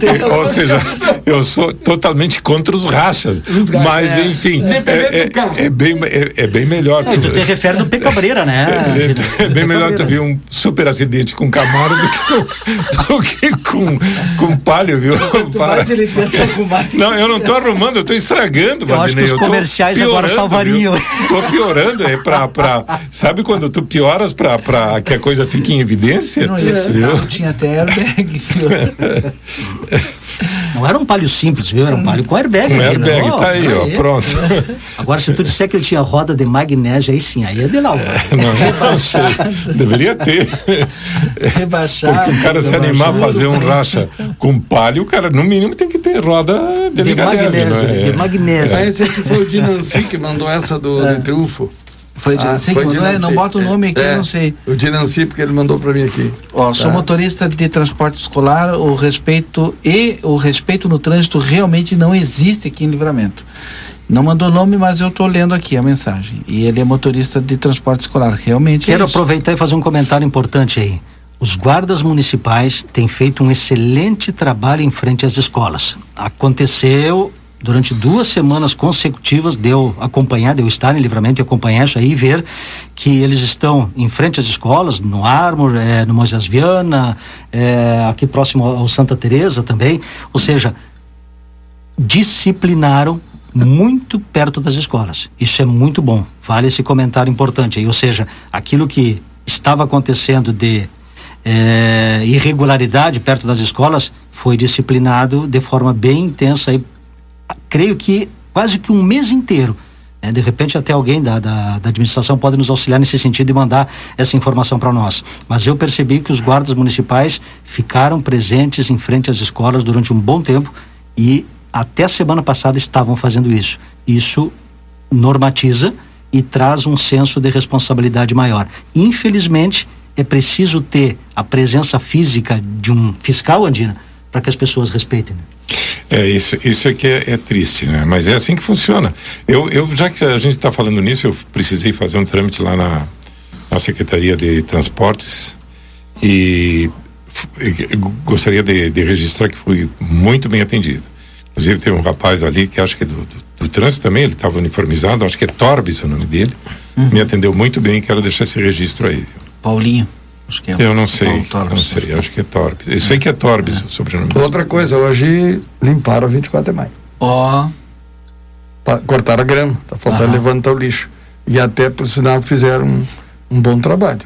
Eu. Ou seja, eu sou totalmente contra os rachas. Os rachas, Mas, é. enfim, é, do é, é bem, é, é bem melhor. É, tu te refere no P Cabreira, né? É, é bem melhor tu ver um super acidente com Camaro do que, com- do que com, com palio, viu? Quanto Para. mais ele tenta. Não, eu não tô arrumando, eu tô estragando, Eu acho que Valdinei, os comerciais agora piorando, salvariam. Tô piorando, é pra, pra. Sabe quando tu pioras pra, pra que a coisa fique em evidência? Não, Viu? carro tinha até airbag. Não era um palio simples, viu? Era um palio com airbag. Um né? airbag, Ó, tá aí, ó, aí. pronto. Agora, se tu disser que ele tinha roda de magnésio, aí sim, aí é de lá. Não, não sei. Deveria ter. Rebaixado. Porque o cara se animar a fazer um racha com palio, o cara no mínimo tem que ter roda de, De magnésio, não é? de magnésio. Ah, esse aqui foi o Dinanci que mandou essa do, do Triunfo. Foi de Ah, assim, foi quando é, Dinanci. não bota o nome aqui, É, eu não sei. O Dinanci, porque ele mandou pra mim aqui. Ó, sou Tá. motorista de transporte escolar, o respeito e o respeito no trânsito realmente não existe aqui em Livramento. Não mandou nome, mas eu estou lendo aqui a mensagem. E ele é motorista de transporte escolar, realmente. Quero é isso. aproveitar e fazer um comentário importante aí. Os guardas municipais têm feito um excelente trabalho em frente às escolas. Aconteceu durante duas semanas consecutivas de eu acompanhar, de eu estar em livramento e acompanhar isso aí e ver que eles estão em frente às escolas, no Armor, eh, no Moisés Viana, eh, aqui próximo ao Santa Teresa também. Ou seja, disciplinaram muito perto das escolas. Isso é muito bom. Vale esse comentário importante aí. Ou seja, aquilo que estava acontecendo de eh, irregularidade perto das escolas foi disciplinado de forma bem intensa aí, creio que quase que um mês inteiro. né? De repente até alguém da, da, da administração pode nos auxiliar nesse sentido e mandar essa informação para nós. Mas eu percebi que os guardas municipais ficaram presentes em frente às escolas durante um bom tempo e até a semana passada estavam fazendo isso. Isso normatiza e traz um senso de responsabilidade maior. Infelizmente, é preciso ter a presença física de um fiscal andina para que as pessoas respeitem. né? É, isso, isso é que é, é triste, né? Mas é assim que funciona. Eu, eu já que a gente está falando nisso, eu precisei fazer um trâmite lá na, na Secretaria de Transportes e, gostaria de, de registrar que fui muito bem atendido. Inclusive tem um rapaz ali que acho que é do, do, do trânsito também, ele estava uniformizado, acho que é Torbis o nome dele. Me atendeu muito bem, quero deixar esse registro aí. Paulinho. Acho que é. Eu não sei, Torres. não sei, acho que é Torbis. Eu sei que é Torbis o sobrenome. Outra coisa, hoje limparam a 24 de maio. Ó, Pa- Cortaram a grama, tá faltando Aham. levantar o lixo. E até, por sinal, fizeram um, um bom trabalho.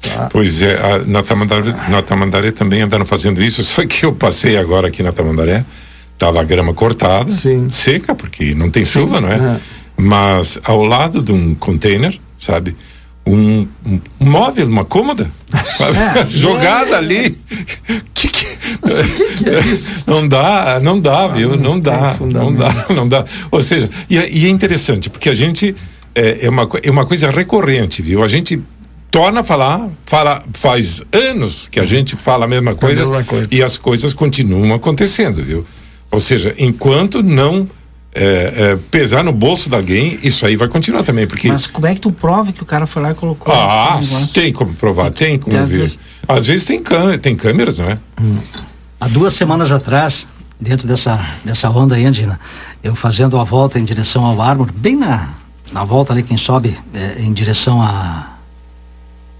Tá? Pois é, a- na, Tamandaré, na Tamandaré também andaram fazendo isso, só que eu passei agora aqui na Tamandaré, tava a grama cortada, Sim. seca, porque não tem Sim, chuva, não é? é. Mas ao lado de um container, sabe? Um, um móvel, uma cômoda? É, Jogada ali. que que... que é isso? Não dá, não dá, viu? Não, não dá, não dá, não dá. Ou seja, e é, e é interessante, porque a gente é, é, uma, é uma coisa recorrente, viu? A gente torna a falar, fala, faz anos que a gente fala a mesma coisa, mesma coisa. e as coisas continuam acontecendo, viu? Ou seja, enquanto não é, é, pesar no bolso de alguém, isso aí vai continuar também, porque mas como é que tu prova que o cara foi lá e colocou? ah, tem como provar, tem como Às ver. vezes- Às vezes tem, cã tem câmeras, não é? Há duas semanas atrás, dentro dessa, dessa onda aí, Andina, eu fazendo a volta em direção ao Ármor, bem na, na volta ali, quem sobe é, em direção a.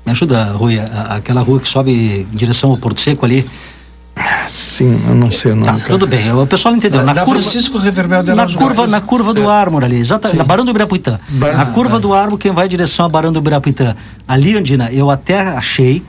Me ajuda, Rui, a, aquela rua que sobe em direção ao Porto Seco ali. Sim, eu não sei o nome. Tá, tudo bem, o pessoal entendeu. Na, na curva, Francisco Reverbel de na curva, na curva do é. Ármor ali, exatamente, na Barão do Ibirapuitã. Bar na curva do Ármor, quem vai em direção a Barão do Ibirapuitã. Ali, Andina, eu até achei,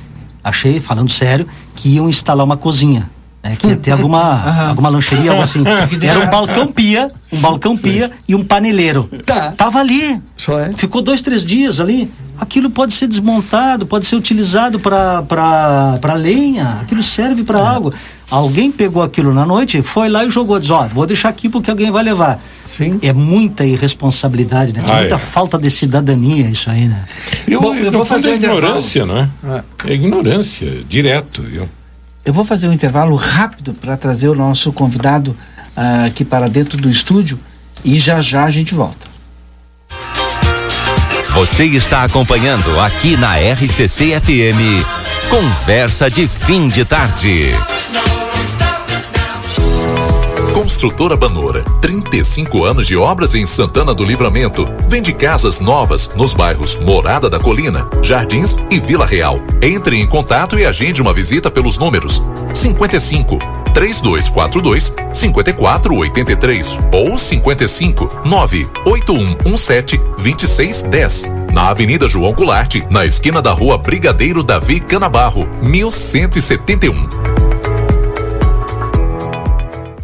achei, falando sério, que iam instalar uma cozinha é, que ia ter alguma, alguma lancheria, algo assim. Era um balcão pia, um balcão pia e um paneleiro. Tá. Tava ali. Só é. Ficou dois, três dias ali. Aquilo pode ser desmontado, pode ser utilizado para lenha, aquilo serve para é. algo. Alguém pegou aquilo na noite, foi lá e jogou, diz, ó, vou deixar aqui porque alguém vai levar. Sim. É muita irresponsabilidade, né? Ah, muita é. falta de cidadania isso aí, né? Eu, Bom, eu vou fazer ignorância, não é? É ignorância, direto. Eu eu vou fazer um intervalo rápido para trazer o nosso convidado uh, aqui para dentro do estúdio e já já a gente volta. Você está acompanhando aqui na RCC FM. Conversa de fim de tarde. Construtora Banora, 35 anos de obras em Santana do Livramento. Vende casas novas nos bairros Morada da Colina, Jardins e Vila Real. Entre em contato e agende uma visita pelos números 55 3242 5483 ou 55 98117 2610. Na Avenida João Goulart, na esquina da Rua Brigadeiro Davi Canabarro, 1171.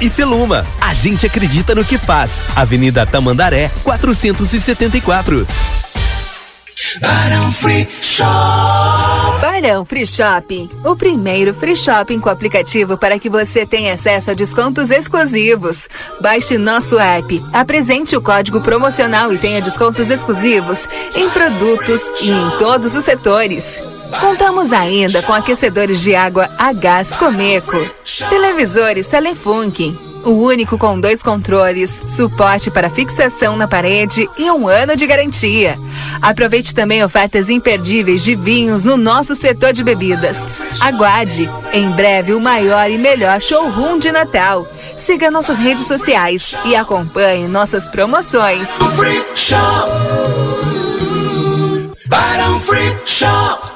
e Feluma. A gente acredita no que faz. Avenida Tamandaré, 474. Barão Free Shop. Barão Free Shopping, o primeiro free shopping com aplicativo para que você tenha acesso a descontos exclusivos. Baixe nosso app, apresente o código promocional e tenha descontos exclusivos em produtos e em todos os setores. Contamos ainda com aquecedores de água a gás Comeco, televisores Telefunken, o único com dois controles, suporte para fixação na parede e um ano de garantia. Aproveite também ofertas imperdíveis de vinhos no nosso setor de bebidas. Aguarde, em breve o maior e melhor showroom de Natal. Siga nossas redes sociais e acompanhe nossas promoções. Free Shop.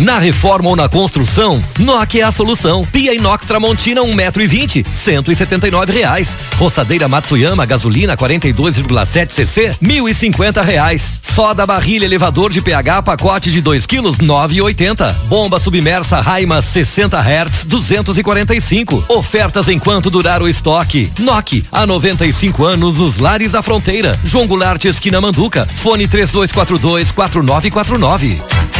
Na reforma ou na construção, NOC é a solução. Pia inox Tramontina 1,20 metro e vinte, cento e setenta reais. Roçadeira Matsuyama gasolina 42,7 cc, mil e cinquenta reais. Soda barrilha elevador de pH pacote de 2 quilos, nove e oitenta. Bomba submersa Raima 60 Hz, 245. Ofertas enquanto durar o estoque. NOC, há 95 anos nos lares da fronteira. João Goulart, esquina Manduca. Fone 3242 4949.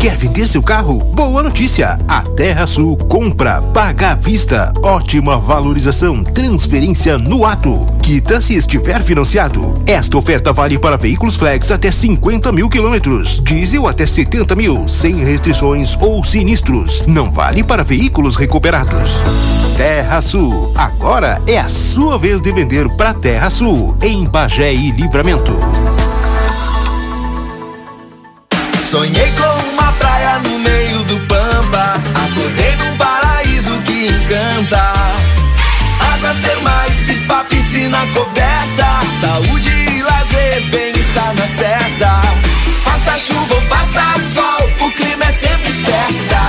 Quer vender seu carro? Boa notícia! A Terra Sul compra, paga à vista, ótima valorização, transferência no ato quita se estiver financiado. Esta oferta vale para veículos flex até 50 mil quilômetros, diesel até 70 mil, sem restrições ou sinistros. Não vale para veículos recuperados. Terra Sul, agora é a sua vez de vender para Terra Sul, em Bagé e Livramento. Sonhei com uma praia no meio do Pampa, acordei num paraíso que encanta. Águas termais, spa, piscina coberta, saúde e lazer, bem-estar na certa. Faça chuva ou faça sol, o clima é sempre festa.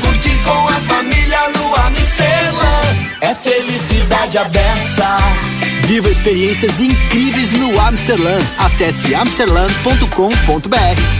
Curtir com a família no Amsterdã, é felicidade aberta. Viva experiências incríveis no Amsterdã. Acesse amsterdã.com.br.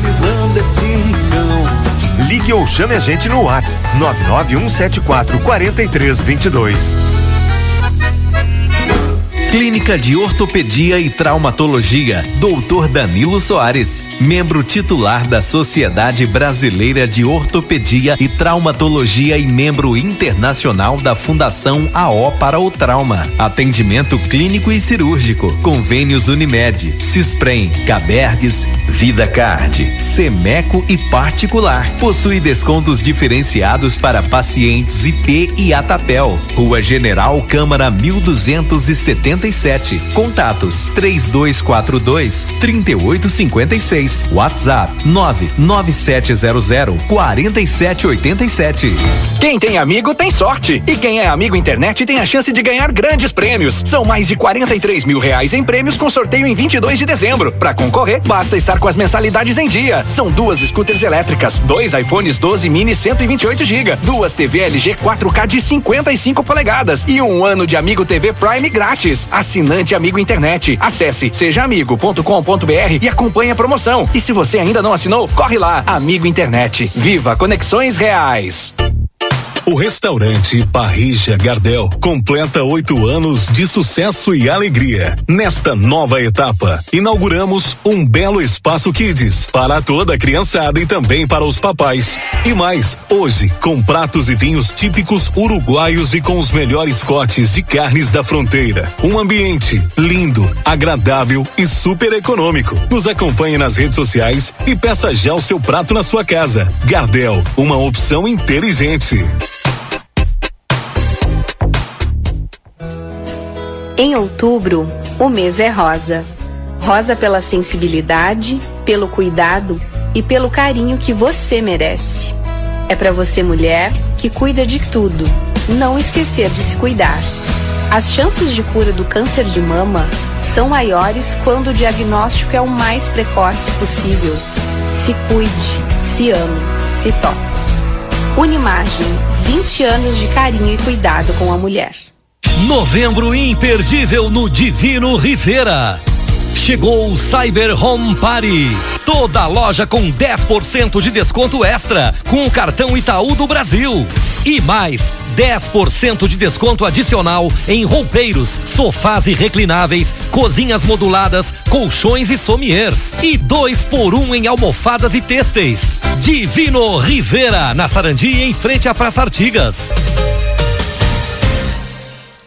valorizando este rincão. Ligue ou chame a gente no WhatsApp 99174 4322. Clínica de Ortopedia e Traumatologia, Dr. Danilo Soares, membro titular da Sociedade Brasileira de Ortopedia e Traumatologia e membro internacional da Fundação AO para o Trauma. Atendimento clínico e cirúrgico. Convênios Unimed, Cisprem, Cabergues, Vida Card, Semeco e particular. Possui descontos diferenciados para pacientes IP e Atapel. Rua General Câmara 1270 57. Contatos 3242 3856. WhatsApp 99700 4787. Quem tem amigo tem sorte. E quem é amigo internet tem a chance de ganhar grandes prêmios. São mais de 43 mil reais em prêmios com sorteio em 22 de dezembro. Para concorrer, basta estar com as mensalidades em dia. São duas scooters elétricas, dois iPhones 12 mini 128 GB, duas TV LG 4K de 55 polegadas e um ano de Amigo TV Prime grátis. Assinante Amigo Internet. Acesse sejaamigo.com.br e acompanhe a promoção. E se você ainda não assinou, corre lá. Amigo Internet. Viva Conexões Reais. O restaurante Parrija Gardel completa oito anos de sucesso e alegria. Nesta nova etapa, inauguramos um belo espaço Kids para toda a criançada e também para os papais. E mais, hoje, com pratos e vinhos típicos uruguaios e com os melhores cortes de carnes da fronteira. Um ambiente lindo, agradável e super econômico. Nos acompanhe nas redes sociais e peça já o seu prato na sua casa. Gardel, uma opção inteligente. Em outubro, o mês é rosa. Rosa pela sensibilidade, pelo cuidado e pelo carinho que você merece. É para você, mulher, que cuida de tudo, não esquecer de se cuidar. As chances de cura do câncer de mama são maiores quando o diagnóstico é o mais precoce possível. Se cuide, se ame, se toque. Unimagem, 20 anos de carinho e cuidado com a mulher. Novembro imperdível no Divino Rivera. Chegou o Cyber Home Party. Toda loja com 10% de desconto extra com o cartão Itaú do Brasil. E mais 10% de desconto adicional em roupeiros, sofás e reclináveis, cozinhas moduladas, colchões e sommiers. E dois por um em almofadas e têxteis. Divino Rivera, na Sarandi, em frente à Praça Artigas.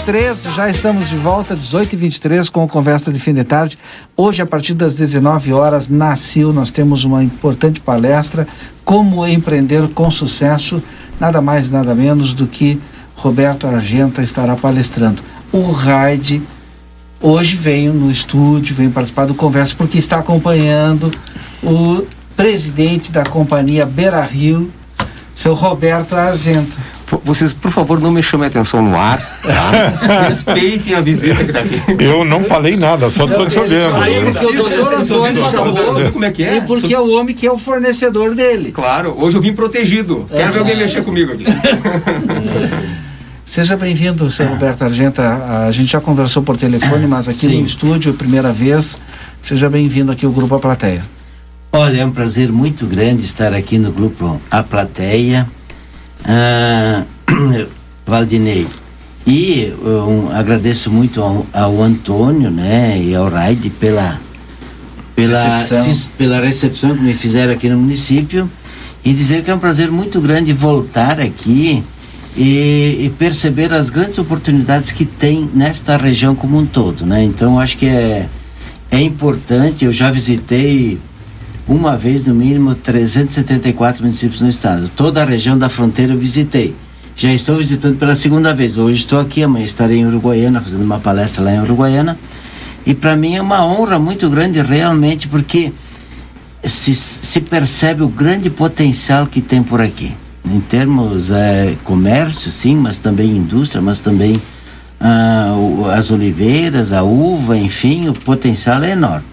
23, já estamos de volta, 18 e 23 com Conversa de Fim de Tarde. Hoje, a partir das 19 horas, na CIL, nós temos uma importante palestra, Como Empreender com Sucesso, nada mais, nada menos do que Roberto Argenta estará palestrando. O Raid hoje veio no estúdio, veio participar do Conversa, porque está acompanhando o presidente da companhia Beira Rio, seu Roberto Argenta. Vocês, por favor, não me chamem a atenção no ar. Tá? Respeitem a visita que está aqui. Eu não falei nada, só estou te olhando. Aí porque o doutor Antônio como é que é? E porque é o homem que é o fornecedor dele. Claro, hoje eu vim protegido. Quero ver alguém mexer comigo aqui. Seja bem-vindo, seu Roberto Argenta. A gente já conversou por telefone, mas aqui Sim. no estúdio, primeira vez. Seja bem-vindo aqui ao Grupo A Plateia. Olha, é um prazer muito grande estar aqui no grupo A Plateia. Ah, Valdinei. E um, agradeço muito ao, ao Antônio né, e ao Raide pela, pela, Recepção. pela recepção que me fizeram aqui no município e dizer que é um prazer muito grande voltar aqui e, e perceber as grandes oportunidades que tem nesta região como um todo. Né? Então, acho que é, é importante. Eu já visitei uma vez no mínimo 374 municípios no estado. Toda a região da fronteira eu visitei. Já estou visitando pela segunda vez. Hoje estou aqui, amanhã estarei em Uruguaiana, fazendo uma palestra lá em Uruguaiana. E para mim é uma honra muito grande realmente, porque se, se percebe o grande potencial que tem por aqui. Em termos eh, comércio, sim, mas também indústria, mas também ah, as oliveiras, a uva, enfim, o potencial é enorme.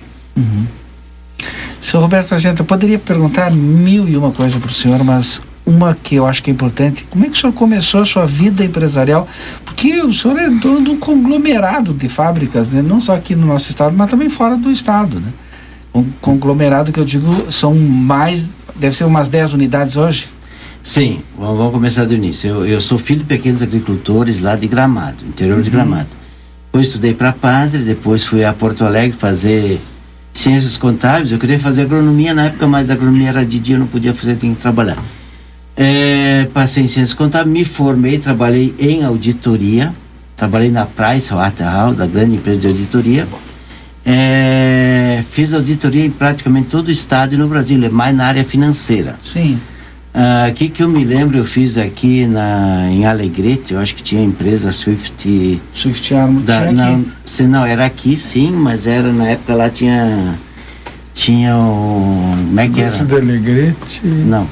Seu Roberto Argenta, eu poderia perguntar mil e uma coisa para o senhor, mas uma que eu acho que é importante. Como é que o senhor começou a sua vida empresarial? Porque o senhor é dono de um conglomerado de fábricas, né? não só aqui no nosso estado, mas também fora do estado. Né? Um conglomerado que eu digo são mais, deve ser umas 10 unidades hoje. Sim, vamos, vamos começar do início. Eu, eu sou filho de pequenos agricultores lá de Gramado, interior de Uhum. Gramado. Depois estudei para padre, depois fui a Porto Alegre fazer ciências contábeis. Eu queria fazer agronomia na época, mas a agronomia era de dia, eu não podia fazer, tinha que trabalhar. É, passei em ciências contábeis, me formei, trabalhei em auditoria, trabalhei na Price Waterhouse, a grande empresa de auditoria. É, fiz auditoria em praticamente todo o estado e no Brasil, mais na área financeira. Sim. Ah, Aqui que eu me lembro, eu fiz aqui na, em Alegrete, eu acho que tinha a empresa Swift. Swift Armo da, tinha não, aqui. se não, era aqui sim, mas era na época lá tinha. Tinha o. Como é que era? De Alegrete. Não.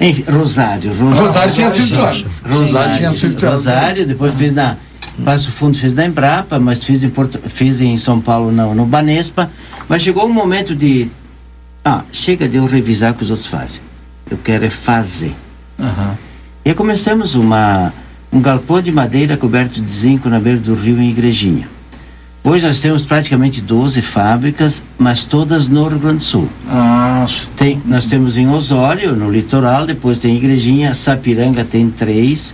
Enfim, Rosário. Rosário tinha Swift Armo. Rosário, Rosário tinha Swift Armo. Rosário, depois fiz na. Passo Fundo fiz na Embrapa, mas fiz em, Porto, fiz em São Paulo no, no Banespa. Mas chegou um momento de. Ah, chega de eu revisar o que os outros fazem. Eu quero é fazer. Aham. E começamos uma, um galpão de madeira coberto de zinco na beira do rio em Igrejinha. Hoje nós temos praticamente 12 fábricas, mas todas no Rio Grande do Sul. Ah, Tem, nós temos em Osório, no litoral, depois tem Igrejinha, Sapiranga tem três,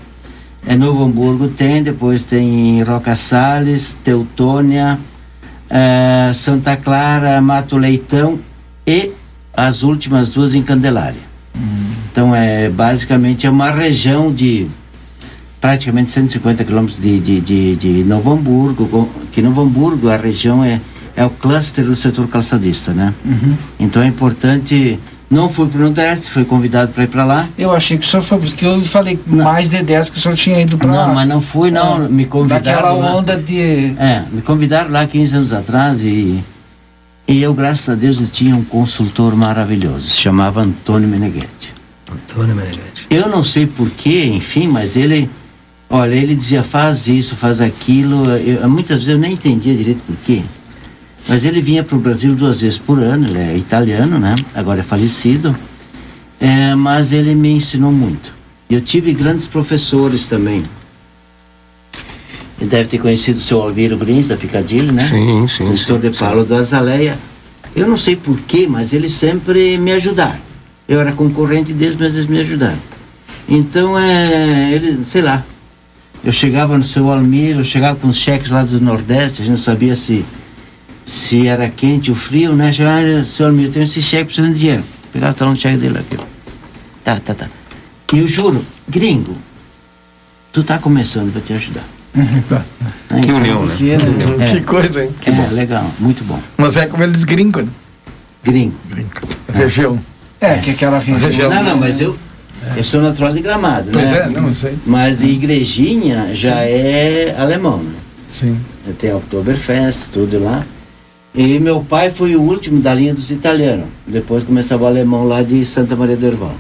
é Novo Hamburgo tem, depois tem Roca Salles, Teutônia, eh, Santa Clara, Mato Leitão e as últimas duas em Candelária. Então é basicamente é uma região de praticamente 150 quilômetros de, de, de, de Novo Hamburgo, que Novo Hamburgo a região é, é o cluster do setor calçadista, né? Uhum. Então é importante. Não fui para o Nordeste, fui convidado para ir para lá. Eu achei que o senhor foi, porque eu falei mais de 10 que o senhor tinha ido para lá. Não, mas não fui, não. Ah, me convidaram. Daquela lá. onda de. É, me convidaram lá 15 anos atrás e, e eu, graças a Deus, eu tinha um consultor maravilhoso. Se chamava Antônio Meneghetti. Antônio Meneghetti. Eu não sei porquê, enfim, mas ele. Olha, ele dizia, faz isso, faz aquilo. Eu, muitas vezes eu nem entendia direito porquê. Mas ele vinha para o Brasil duas vezes por ano, ele é italiano, né? Agora é falecido. É, mas ele me ensinou muito. Eu tive grandes professores também. Ele deve ter conhecido o seu Alviro Brins, da Picadilly, né? Sim, sim, Gestor sim, de Paulo do Azaleia. Eu não sei porquê, mas eles sempre me ajudaram. Eu era concorrente deles, mas eles me ajudaram. Então, é, ele, sei lá. Eu chegava no seu Almir, eu chegava com os cheques lá do Nordeste, a gente não sabia se, se era quente ou frio, né? Chegava, seu Almir, eu tenho esse cheque precisando de dinheiro. Pegava tá, um cheque dele aqui. Tá, tá, tá. E eu juro, gringo, tu tá começando para te ajudar. Que união, né? Que, é, Que coisa, hein? é, legal, muito bom. Mas é como eles gringos, né? Gringo. Região. É, que aquela região. Não, não, mas eu, eu sou natural de Gramado, Pois né? é, não, eu sei. Mas Igrejinha já é alemão, né? Sim. Tem Oktoberfest, tudo lá. E meu pai foi o último da linha dos italianos. Depois começava o alemão lá de Santa Maria do Herval.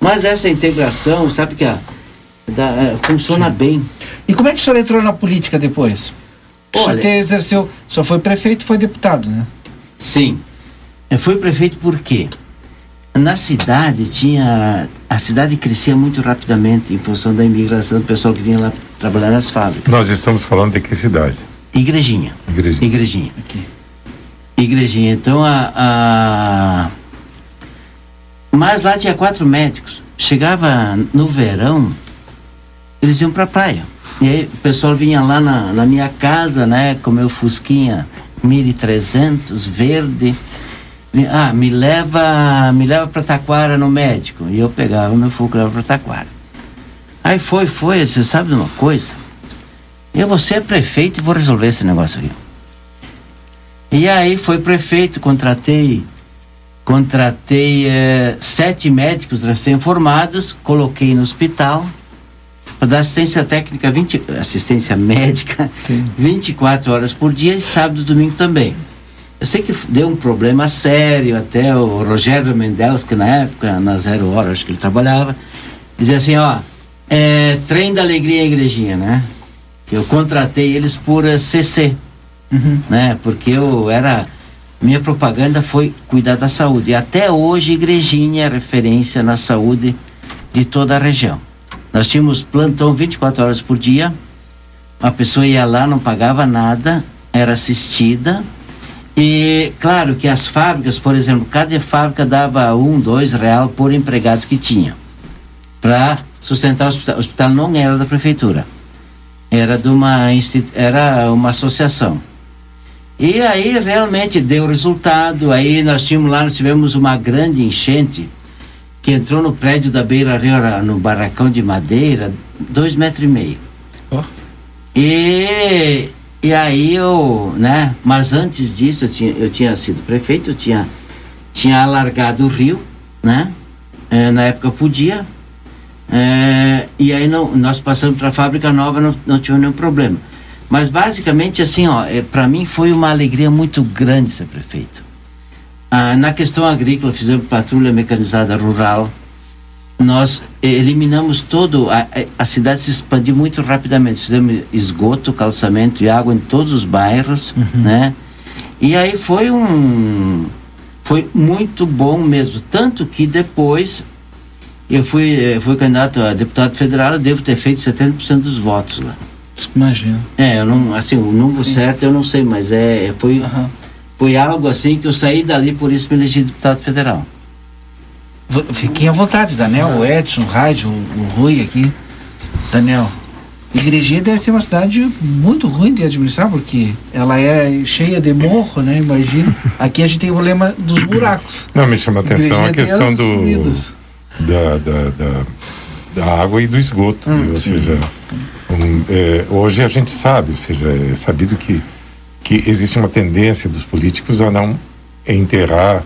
Mas essa integração, sabe que a, da- é, funciona bem. E como é que o senhor entrou na política depois? O senhor Olha- te exerceu, o senhor foi prefeito e foi deputado, né? Sim. Eu fui prefeito por quê? Na cidade tinha. A cidade crescia muito rapidamente em função da imigração do pessoal que vinha lá trabalhar nas fábricas. Nós estamos falando de que cidade? Igrejinha. Igrejinha. Igrejinha. Igrejinha. Então a, a. Mas lá tinha quatro médicos. Chegava no verão, eles iam pra praia. E aí o pessoal vinha lá na, na minha casa, né, com meu Fusquinha 1300, verde. Ah, me leva, me leva pra Taquara no médico. E eu pegava meu Fusca e Taquara. Aí foi, foi, você sabe de uma coisa? Eu vou ser prefeito e vou resolver esse negócio aqui. E aí foi prefeito, contratei contratei eh, sete médicos recém-formados, coloquei no hospital para dar assistência técnica, 20, assistência médica, 24 horas por dia e sábado e domingo também. Eu sei que deu um problema sério, até o Rogério Mendelas, que na época, na Zero Hora, acho que ele trabalhava, dizia assim, ó, é, trem da alegria igrejinha, né? Eu contratei eles por eh, CC, né? Porque eu era minha propaganda foi cuidar da saúde. E até hoje, Igrejinha é referência na saúde de toda a região. Nós tínhamos plantão 24 horas por dia. A pessoa ia lá, não pagava nada, era assistida. E claro que as fábricas, por exemplo, cada fábrica dava um, dois real por empregado que tinha para sustentar o hospital. O hospital não era da prefeitura, era de uma era uma associação. E aí realmente deu resultado. Aí nós tínhamos lá, nós tivemos uma grande enchente que entrou no prédio da Beira Rio, no barracão de madeira, dois metros e meio. E, e aí eu, né? Mas antes disso eu tinha, eu tinha sido prefeito, eu tinha, tinha alargado o rio, né? Eh, na época podia. Eh, e aí não, nós passamos para a fábrica nova, não, não tivemos nenhum problema. Mas basicamente assim, ó, para mim foi uma alegria muito grande ser prefeito. Ah, na questão agrícola, fizemos patrulha mecanizada rural. Nós eh, eliminamos todo. A, a- cidade se expandiu muito rapidamente. Fizemos esgoto, calçamento e água em todos os bairros, né? E aí foi um. Foi muito bom mesmo. Tanto que depois eu fui, eh, fui candidato a deputado federal, eu devo ter feito 70% dos votos lá. Imagina. É, eu não, assim, o número certo eu não sei, mas é, foi, foi algo assim que eu saí dali, por isso me elegi deputado federal. Fiquem à vontade, Daniel, o Edson, o Rádio, o, Rui aqui. Daniel, Igrejinha deve ser uma cidade muito ruim de administrar, porque ela é cheia de morro, né? Imagina. Aqui a gente tem o problema dos buracos. Não, me chama a atenção Igrejinha a questão do, subidas. da, da, da, da água e do esgoto. Hum, ou sim. seja, um, é, hoje a gente sabe, ou seja, é sabido que, que existe uma tendência dos políticos a não enterrar,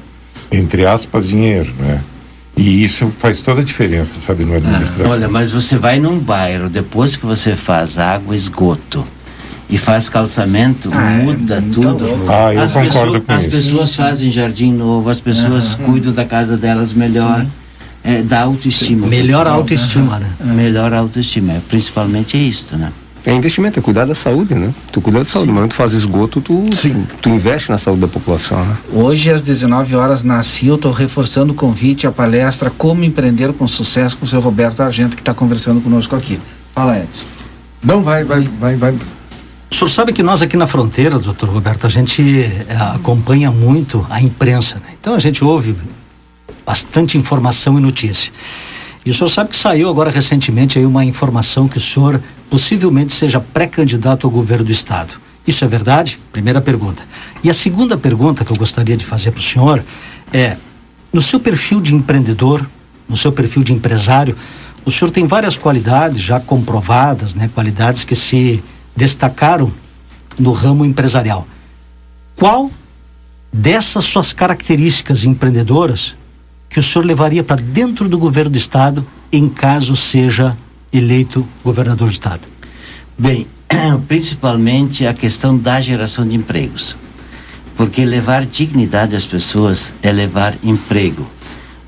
entre aspas, dinheiro, né? E isso faz toda a diferença, sabe, no administração. Olha, mas você vai num bairro, depois que você faz água, esgoto e faz calçamento, muda tudo. Ah, eu as concordo pessoas, com As isso. pessoas fazem jardim novo, as pessoas cuidam da casa delas melhor. É, dá autoestima. Melhor a autoestima, né? Melhor a autoestima. É, Principalmente é isto, né? É investimento, é cuidar da saúde, né? Tu cuida da saúde, mas tu faz esgoto, tu, tu investe na saúde da população, né? Hoje, às 19 horas, na CIL, estou reforçando o convite à palestra Como Empreender com Sucesso com o seu Roberto Argento, que está conversando conosco aqui. Fala, Edson. Não, vai, vai, vai, vai. O senhor sabe que nós aqui na fronteira, doutor Roberto, a gente eh, acompanha muito a imprensa, né? Então a gente ouve bastante informação e notícia. E o senhor sabe que saiu agora recentemente aí uma informação que o senhor possivelmente seja pré-candidato ao governo do estado. Isso é verdade? Primeira pergunta. E a segunda pergunta que eu gostaria de fazer para o senhor é: no seu perfil de empreendedor, no seu perfil de empresário, O senhor tem várias qualidades já comprovadas, né? Qualidades que se destacaram no ramo empresarial. Qual dessas suas características empreendedoras que o senhor levaria para dentro do governo do estado em caso seja eleito governador do estado? Bem, principalmente a questão da geração de empregos. Porque levar dignidade às pessoas é levar emprego.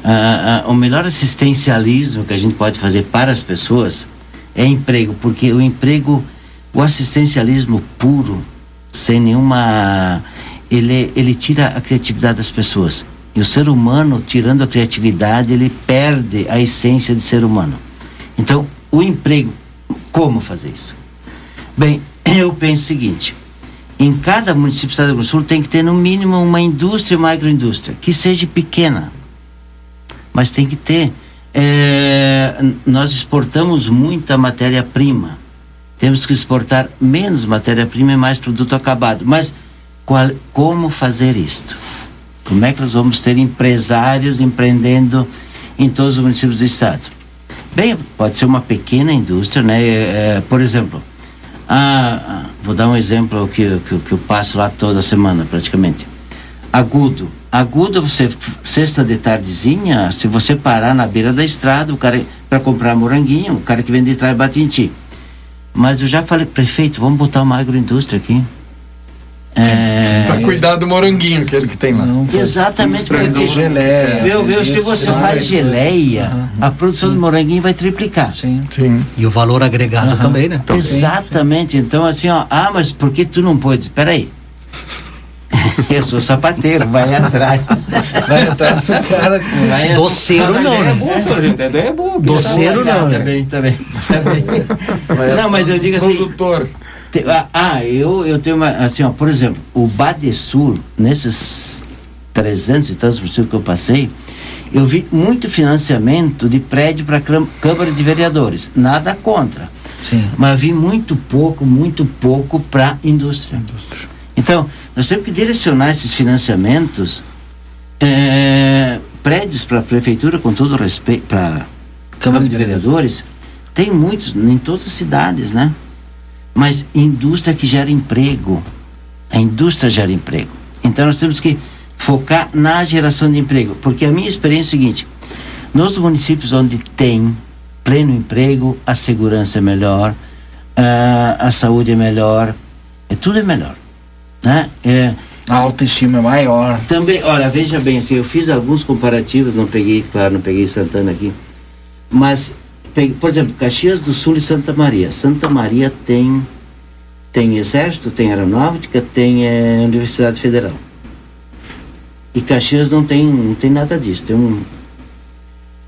Ah, ah, o melhor assistencialismo que a gente pode fazer para as pessoas é emprego, porque o emprego, o assistencialismo puro, sem nenhuma. Ele, ele tira a criatividade das pessoas. E o ser humano, tirando a criatividade, ele perde a essência de ser humano. Então, o emprego, como fazer isso? Bem, eu penso o seguinte: em cada município do Estado do Sul tem que ter no mínimo uma indústria, uma agroindústria, que seja pequena, mas tem que ter. É, nós exportamos muita matéria-prima, temos que exportar menos matéria-prima e mais produto acabado. Mas qual, como fazer isto? Como é que nós vamos ter empresários empreendendo em todos os municípios do estado? Bem, pode ser uma pequena indústria, né? É, por exemplo, ah, vou dar um exemplo que, que, que eu passo lá toda semana, praticamente. Agudo. Agudo, você, sexta de tardezinha, se você parar na beira da estrada, o cara, para comprar moranguinho, o cara que vende de trás bate em ti. Mas eu já falei, prefeito, vamos botar uma agroindústria aqui. É... Para cuidar do moranguinho, aquele que tem lá. Não, Exatamente, porque geleia. Viu, viu, se você faz geleia, uhum. a produção Sim. de moranguinho vai triplicar. Sim. Sim. E o valor agregado uhum. também, né? Exatamente. Então, assim, ó, ah, mas por que tu não pode? Espera aí. Eu sou sapateiro, vai atrás. Vai atrás do cara. Vai Doceiro não, né? É bom, senhor, gente. É. Doceiro não. Também, também. Não, mas eu digo assim. Produtor. Ah, ah, eu, eu tenho uma. Assim, ó, por exemplo, o Badesul, nesses 300 e tantos municípios que eu passei, eu vi muito financiamento de prédio para a Câmara de Vereadores. Nada contra. Sim. Mas vi muito pouco, muito pouco para indústria. indústria. Então, nós temos que direcionar esses financiamentos, é, prédios para a prefeitura, com todo respeito, para Câmara de Vereadores, tem muitos, em todas as cidades, né? Mas indústria que gera emprego. A indústria gera emprego. Então nós temos que focar na geração de emprego, porque a minha experiência é a seguinte: nos municípios onde tem pleno emprego, a segurança é melhor, a, a saúde é melhor, é, tudo é melhor. Né? É, a autoestima é maior. Também, olha, veja bem, assim, eu fiz alguns comparativos, não peguei, claro, não peguei Santana aqui, mas por exemplo, Caxias do Sul e Santa Maria. Santa Maria tem tem exército, tem aeronáutica, tem é, Universidade Federal. E Caxias não tem não tem nada disso. Tem um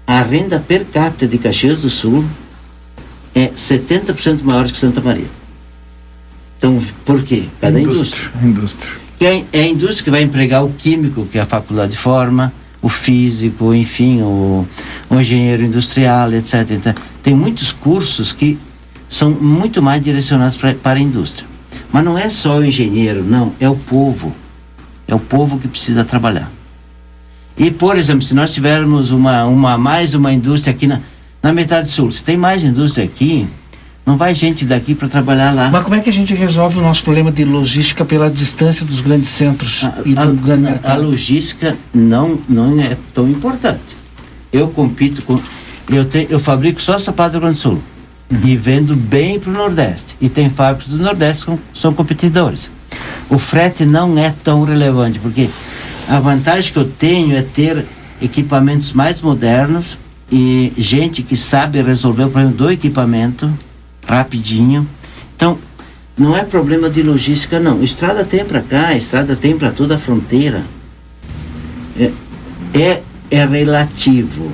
a renda per capita de Caxias do Sul é 70% maior que Santa Maria. Então, por quê? Cada indústria. Indústria. indústria. É, é a indústria que vai empregar o químico que a faculdade forma, o físico, enfim, o, o engenheiro industrial, etc. Então, tem muitos cursos que são muito mais direcionados pra, para a indústria. Mas não é só o engenheiro, não, é o povo. É o povo que precisa trabalhar. E, por exemplo, se nós tivermos uma, uma mais uma indústria aqui na, na metade sul, se tem mais indústria aqui, não vai gente daqui para trabalhar lá. Mas como é que a gente resolve o nosso problema de logística pela distância dos grandes centros a, e do a, grande mercado? A logística não, não é tão importante. Eu compito com. Eu, te, eu fabrico só sapato do Grande Sul. Uhum. E vendo bem para o Nordeste. E tem fábricas do Nordeste que são competidores. O frete não é tão relevante, porque a vantagem que eu tenho é ter equipamentos mais modernos e gente que sabe resolver o problema do equipamento rapidinho. Então, não é problema de logística, não. Estrada tem para cá, estrada tem para toda a fronteira. É, é, é relativo.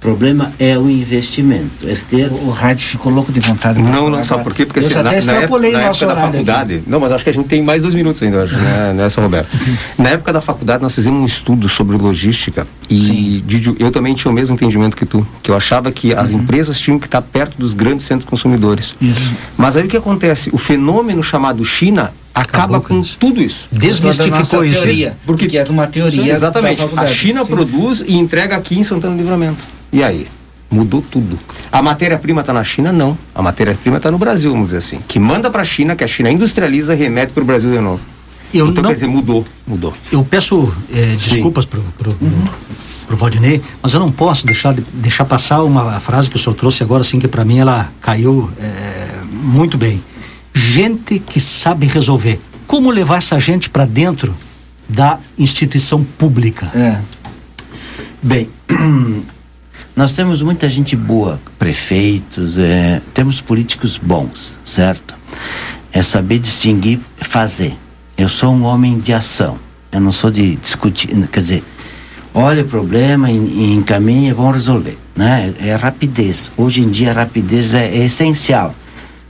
O problema é o investimento, é ter... O, rádio ficou louco de vontade. Não, não, sabe por quê? Porque assim, na, na, época, na época da faculdade... Aqui. Não, mas acho que a gente tem mais dois minutos ainda, acho, né, São Roberto? na época da faculdade, nós fizemos um estudo sobre logística e, Didio, eu também tinha o mesmo entendimento que tu, que eu achava que as uhum. empresas tinham que estar perto dos grandes centros consumidores. Isso. Mas aí o que acontece? O fenômeno chamado China acaba Acabou com isso. tudo isso. Desmistificou isso. Teoria, porque, porque é de uma teoria. Exatamente. A China produz e entrega aqui em Santana do Livramento. E aí? Mudou tudo. A matéria-prima está na China? Não. A matéria-prima está no Brasil, vamos dizer assim. Que manda para a China, que a China industrializa, remete para o Brasil de novo. Eu então, não... quer dizer, mudou, mudou. Eu peço é, desculpas para o uhum. pro Valdinei, mas eu não posso deixar, de, deixar passar uma frase que o senhor trouxe agora, assim, que para mim ela caiu é, muito bem. Gente que sabe resolver. Como levar essa gente para dentro da instituição pública? É. Bem, nós temos muita gente boa, prefeitos, é, temos políticos bons, certo? É saber distinguir, fazer. Eu sou um homem de ação. Eu não sou de discutir, quer dizer, olha o problema e, encaminha, vamos resolver, né? É rapidez. Hoje em dia a rapidez é, é essencial,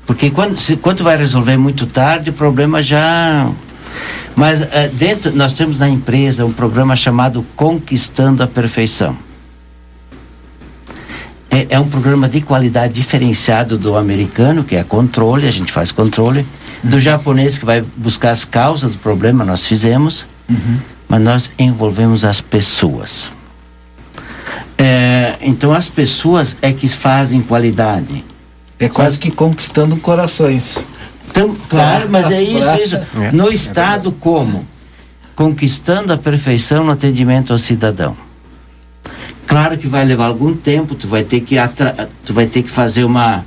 porque quando se, quando vai resolver muito tarde, o problema já mas uh, dentro, nós temos na empresa um programa chamado Conquistando a Perfeição. É, é, um programa de qualidade diferenciado do americano, que é controle, a gente faz controle, do japonês, que vai buscar as causas do problema, nós fizemos, uhum. mas nós envolvemos as pessoas. É, então, as pessoas é que fazem qualidade. É quase que conquistando corações. Então, claro, mas é isso, isso. É, no é Estado, como? Conquistando a perfeição no atendimento ao cidadão. Claro que vai levar algum tempo, tu vai ter que, tu vai ter que fazer uma,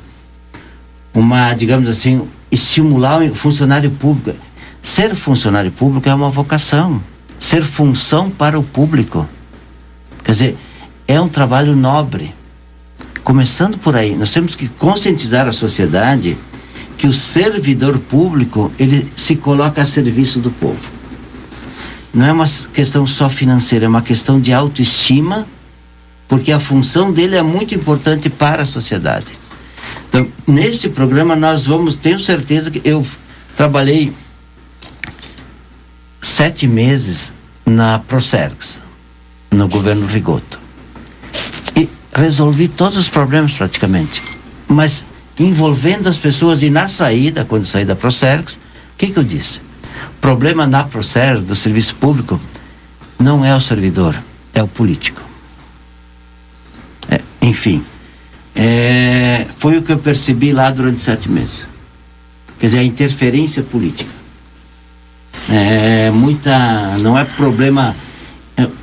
uma, digamos assim, estimular o funcionário público. Ser funcionário público é uma vocação. Ser função para o público. Quer dizer, é um trabalho nobre. Começando por aí, nós temos que conscientizar a sociedade que o servidor público ele se coloca a serviço do povo. Não é uma questão só financeira, é uma questão de autoestima, porque a função dele é muito importante para a sociedade. Então, neste programa nós vamos, tenho certeza que eu trabalhei sete meses na Procergs, no governo Rigoto. E resolvi todos os problemas praticamente. Mas envolvendo as pessoas e na saída, quando saí da Procergs, o que, que eu disse? O problema na Procergs, do serviço público, não é o servidor, é o político. Enfim, é, foi o que eu percebi lá durante sete meses. Quer dizer, a interferência política. É, muita, não é problema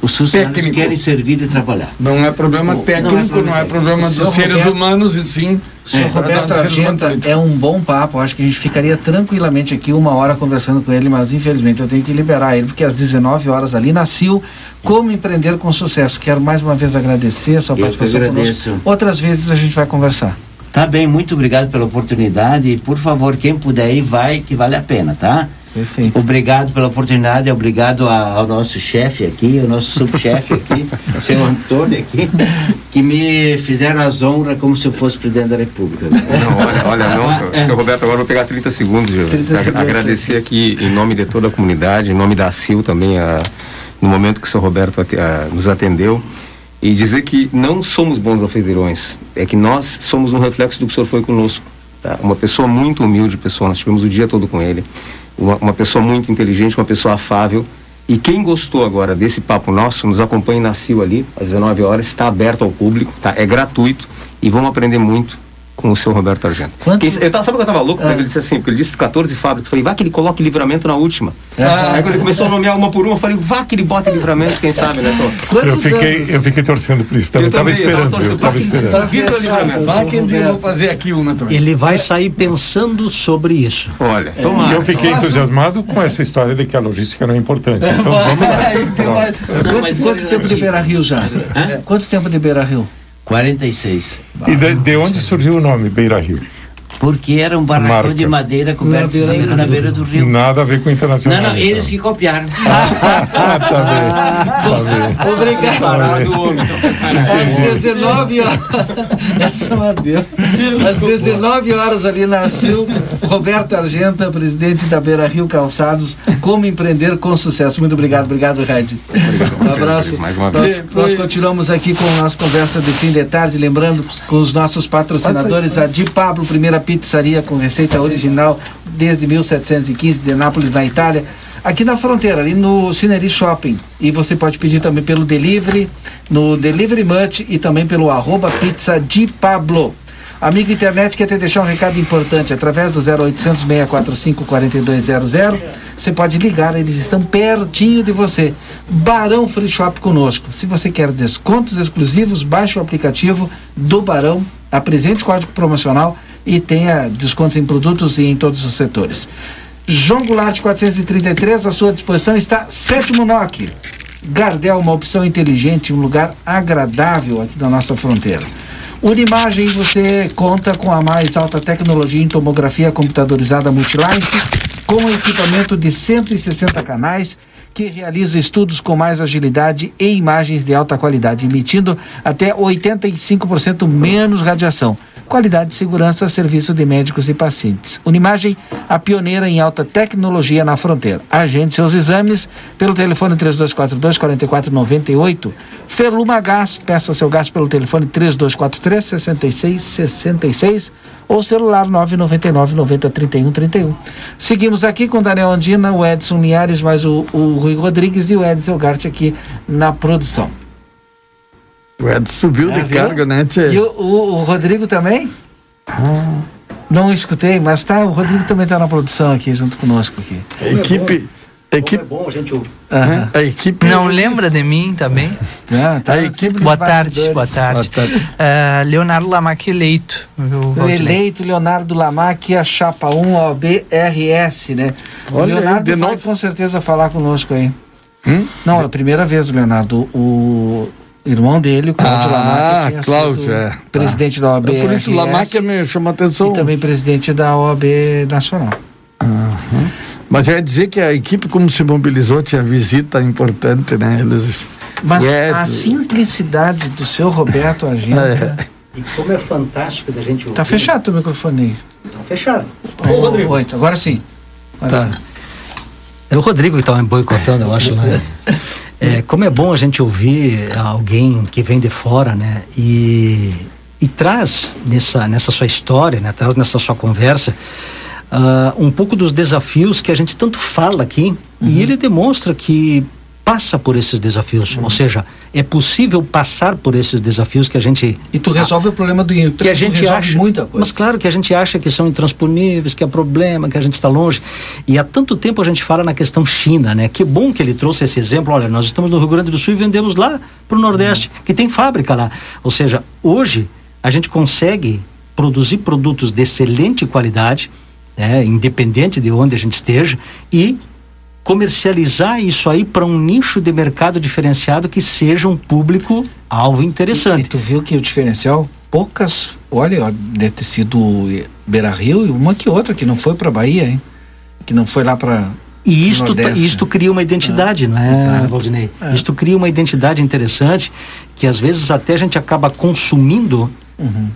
os funcionários técnico. querem servir e trabalhar. Não é problema técnico, não é problema, não é problema dos seres Roberto, humanos e sim. Senhor é, Roberto Argenta, é um bom papo. Acho que a gente ficaria tranquilamente aqui uma hora conversando com ele, mas infelizmente eu tenho que liberar ele, porque às 19 horas ali nasceu Como Empreender com Sucesso. Quero mais uma vez agradecer a sua eu participação conosco. Outras vezes a gente vai conversar. Tá bem, muito obrigado pela oportunidade e por favor, quem puder ir, vai que vale a pena, tá? Perfeito. Obrigado pela oportunidade, obrigado ao nosso chefe aqui, ao nosso subchefe aqui, o senhor Antônio aqui, que me fizeram as honras como se eu fosse presidente da República. Não, olha, olha não, senhor, é. senhor Roberto, agora vou pegar 30 segundos, 30 segundos agradecer aqui em nome de toda a comunidade, em nome da CIL também, a, no momento que o senhor Roberto a, nos atendeu, e dizer que não somos bons alfedeirões, é que nós somos um reflexo do que o senhor foi conosco. Tá? Uma pessoa muito humilde, pessoa, nós tivemos o dia todo com ele uma, uma pessoa muito inteligente, uma pessoa afável. E quem gostou agora desse papo nosso, nos acompanhe na CIO ali, às 19 horas, está aberto ao público, tá? É gratuito e vamos aprender muito com o seu Roberto Argento. Quanto... Quem, eu tava, sabe que eu tava louco? Ah. Ele disse assim, porque ele disse 14 fábricas. Eu falei, vá que ele coloque livramento na última. Ah. Aí quando ele começou a nomear uma por uma, eu falei, vá que ele bota livramento, quem sabe, né? eu fiquei, eu fiquei torcendo por isso, eu, eu tava esperando. Eu tava esperando. Vá que eu vou fazer aqui uma também. Ele vai sair pensando sobre isso. Olha, é. tomara. Eu fiquei entusiasmado com essa história de que a logística não é importante. Então vamos lá. Quanto tempo de Beira Rio já? Quanto tempo de Beira Rio? 46. E de, de onde surgiu o nome Beira Rio? Porque era um barracão de madeira coberto na beira, na beira do rio. Nada a ver com o internacional. Não, não, eles que copiaram. tá bem, tá bem. Obrigado. Parado, homem. Às 19 horas. Essa madeira. Às 19 horas ali nasceu Roberto Argenta, presidente da Beira Rio Calçados, como empreender com sucesso. Muito obrigado, obrigado, Red. Um abraço. Mais uma vez. Nós continuamos aqui com a nossa conversa de fim de tarde, lembrando com os nossos patrocinadores, a Di Pablo, primeira pizzaria com receita original desde 1715 de Nápoles, na Itália. aqui na fronteira, ali no Cineri Shopping. E você pode pedir também pelo delivery, no Delivery Much e também pelo arroba pizza de Pablo. Amigo internet, quer te deixar um recado importante através do 0800 645 4200. Você pode ligar, eles estão pertinho de você. Barão Free Shop conosco. Se você quer descontos exclusivos, baixe o aplicativo do Barão, apresente o código promocional e tenha descontos em produtos e em todos os setores. João Goulart 433, à sua disposição está Sétimo NOC. Gardel, uma opção inteligente, um lugar agradável aqui na nossa fronteira. Unimagem, você conta com a mais alta tecnologia em tomografia computadorizada Multilice, com equipamento de 160 canais, que realiza estudos com mais agilidade e imagens de alta qualidade, emitindo até 85% menos radiação qualidade, segurança, serviço de médicos e pacientes. Unimagem, a pioneira em alta tecnologia na fronteira. Agende seus exames pelo telefone 3242 4498. Feluma Gás, peça seu gás pelo telefone 3243 6666 ou celular 999 90 31 31. Seguimos aqui com Daniel Andina, o Edson Linhares, mais o, o Rui Rodrigues e o Edson Gart aqui na produção. O Ed subiu é, de viu? carga, né, Tchê? E o, o, o Rodrigo também? Ah. Não escutei, mas tá, o Rodrigo também está na produção aqui, junto conosco aqui. A equipe... É equipe... é bom, gente. Uhum. A equipe não lembra de mim também? Ah, tá a equipe boa, tarde, boa tarde, boa tarde. Uh, Leonardo Lamac eleito. Eleito Leonardo Lamac, a chapa 1 OBRS, né? Olha, o Leonardo vai com certeza falar conosco aí. Hum? Não, é a primeira vez, Leonardo. O, irmão dele, o Cláudio ah, tinha Cláudio, sido é. presidente da OAB. É por isso Lamarck me chama atenção. E também presidente da OAB Nacional. Uhum. Mas ia dizer que a equipe, como se mobilizou, tinha visita importante, né? Eles, Mas a simplicidade do seu Roberto Agenda. É. E como é fantástico da gente ouvir. Tá fechado o microfone aí. Tá fechado. Ô, Rodrigo. Oito, agora sim. Agora tá. sim. É o Rodrigo que estava me boicotando, eu acho, né? É, como é bom a gente ouvir alguém que vem de fora, né? E, e traz nessa, nessa sua história, né? Traz nessa sua conversa uh, um pouco dos desafios que a gente tanto fala aqui. Uhum. E ele demonstra que passa por esses desafios, ou seja, é possível passar por esses desafios que a gente e tu resolve o problema do que a gente acha muita coisa. Mas claro que a gente acha que são intransponíveis, que é problema, que a gente está longe. E há tanto tempo a gente fala na questão China, né? Que bom que ele trouxe esse exemplo. Olha, nós estamos no Rio Grande do Sul e vendemos lá para o Nordeste, uhum. que tem fábrica lá. Ou seja, hoje a gente consegue produzir produtos de excelente qualidade, né? independente de onde a gente esteja, e comercializar isso aí para um nicho de mercado diferenciado que seja um público alvo interessante. E, e tu viu que o diferencial poucas, olha, deve ter sido Beira Rio e uma que outra que não foi para Bahia, hein? Que não foi lá para e isto, isto cria uma identidade, ah, é, exato. Valdinei? É. Isto cria uma identidade interessante que às vezes até a gente acaba consumindo uhum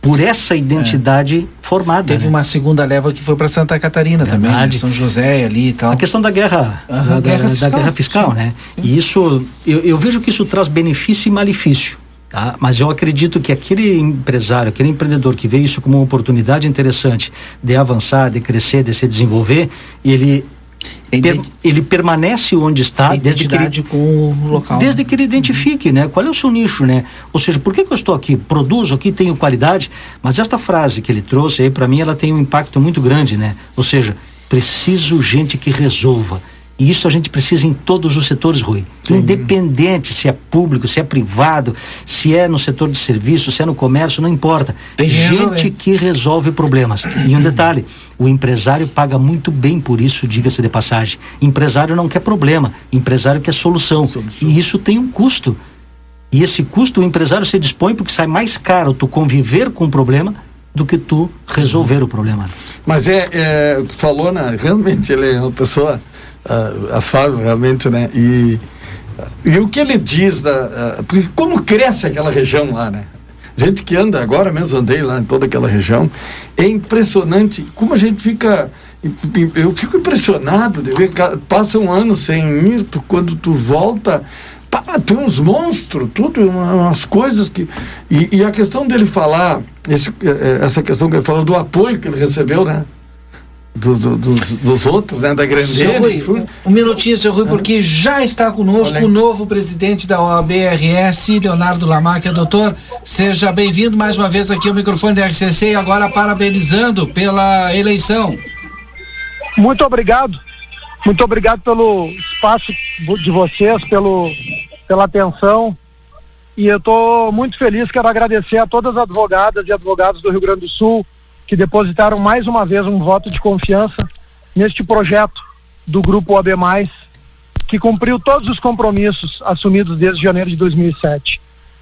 por essa identidade é. formada. Teve né? uma segunda leva que foi para Santa Catarina Verdade. também, né? São José ali e tal. A questão da guerra, uhum, da, guerra da, fiscal, da, guerra fiscal, né? E isso, eu, eu, vejo que isso traz benefício e malefício. Tá? Mas eu acredito que aquele empresário, aquele empreendedor que vê isso como uma oportunidade interessante de avançar, de crescer, de se desenvolver, ele Per, ele permanece onde está desde que ele, com o local. Desde que ele identifique, uhum. né? Qual é o seu nicho, né? Ou seja, por que, que eu estou aqui? Produzo aqui, tenho qualidade, mas esta frase que ele trouxe aí, para mim, ela tem um impacto muito grande, né? Ou seja, preciso gente que resolva. E isso a gente precisa em todos os setores, Rui. Sim. Independente se é público, se é privado, se é no setor de serviço, se é no comércio, não importa. Tem gente que resolve problemas. E um detalhe, o empresário paga muito bem por isso, diga-se de passagem. Empresário não quer problema, empresário quer solução. solução. E isso tem um custo. E esse custo o empresário se dispõe porque sai mais caro tu conviver com o problema do que tu resolver o problema. Mas é, é falou, né? Realmente ele é uma pessoa uh, afável realmente, né? E, e o que ele diz da. Uh, porque como cresce aquela região lá, né? Gente que anda, agora mesmo andei lá em toda aquela região, é impressionante como a gente fica. Eu fico impressionado de ver, passa um ano sem ir, tu, quando tu volta, pá, tem uns monstros, tudo, umas coisas que. E, e a questão dele falar, esse, eh, essa questão que ele falou do apoio que ele recebeu, né? Do, do, dos, dos, outros, né? Da grandeira. Rui, um minutinho, seu Rui, porque já está conosco o novo presidente da OAB-RS, Leonardo Lamáquia. Doutor, seja bem-vindo mais uma vez aqui ao microfone da RCC e agora parabenizando pela eleição. Muito obrigado. Muito obrigado pelo espaço de vocês, pelo, pela atenção. E eu estou muito feliz, quero agradecer a todas as advogadas e advogados do Rio Grande do Sul, que depositaram mais uma vez um voto de confiança neste projeto do Grupo OB, que cumpriu todos os compromissos assumidos desde janeiro de 2007.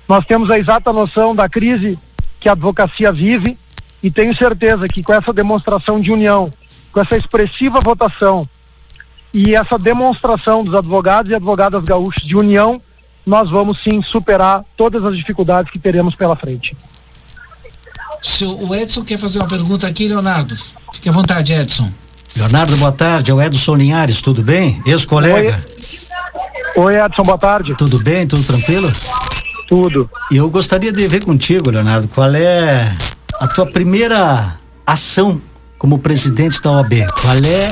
Nós temos a exata noção da crise que a advocacia vive e tenho certeza que com essa demonstração de união, com essa expressiva votação e essa demonstração dos advogados e advogadas gaúchos de união, nós vamos sim superar todas as dificuldades que teremos pela frente. O Edson quer fazer uma pergunta aqui, Leonardo. Fique à vontade, Edson. Leonardo, boa tarde. É o Edson Linhares, tudo bem? Ex-colega. Oi. Oi, Edson, boa tarde. Tudo bem? Tudo tranquilo? Tudo. E eu gostaria de ver contigo, Leonardo, qual é a tua primeira ação como presidente da OAB? Qual é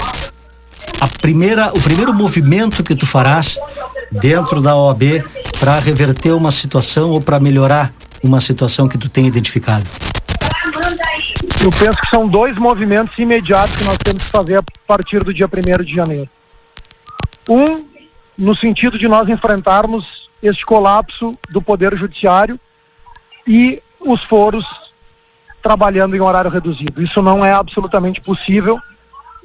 a primeira, o primeiro movimento que tu farás dentro da OAB para reverter uma situação ou para melhorar uma situação que tu tem identificado? Eu penso que são dois movimentos imediatos que nós temos que fazer a partir do dia 1 de janeiro. Um, no sentido de nós enfrentarmos este colapso do Poder Judiciário e os foros trabalhando em horário reduzido. Isso não é absolutamente possível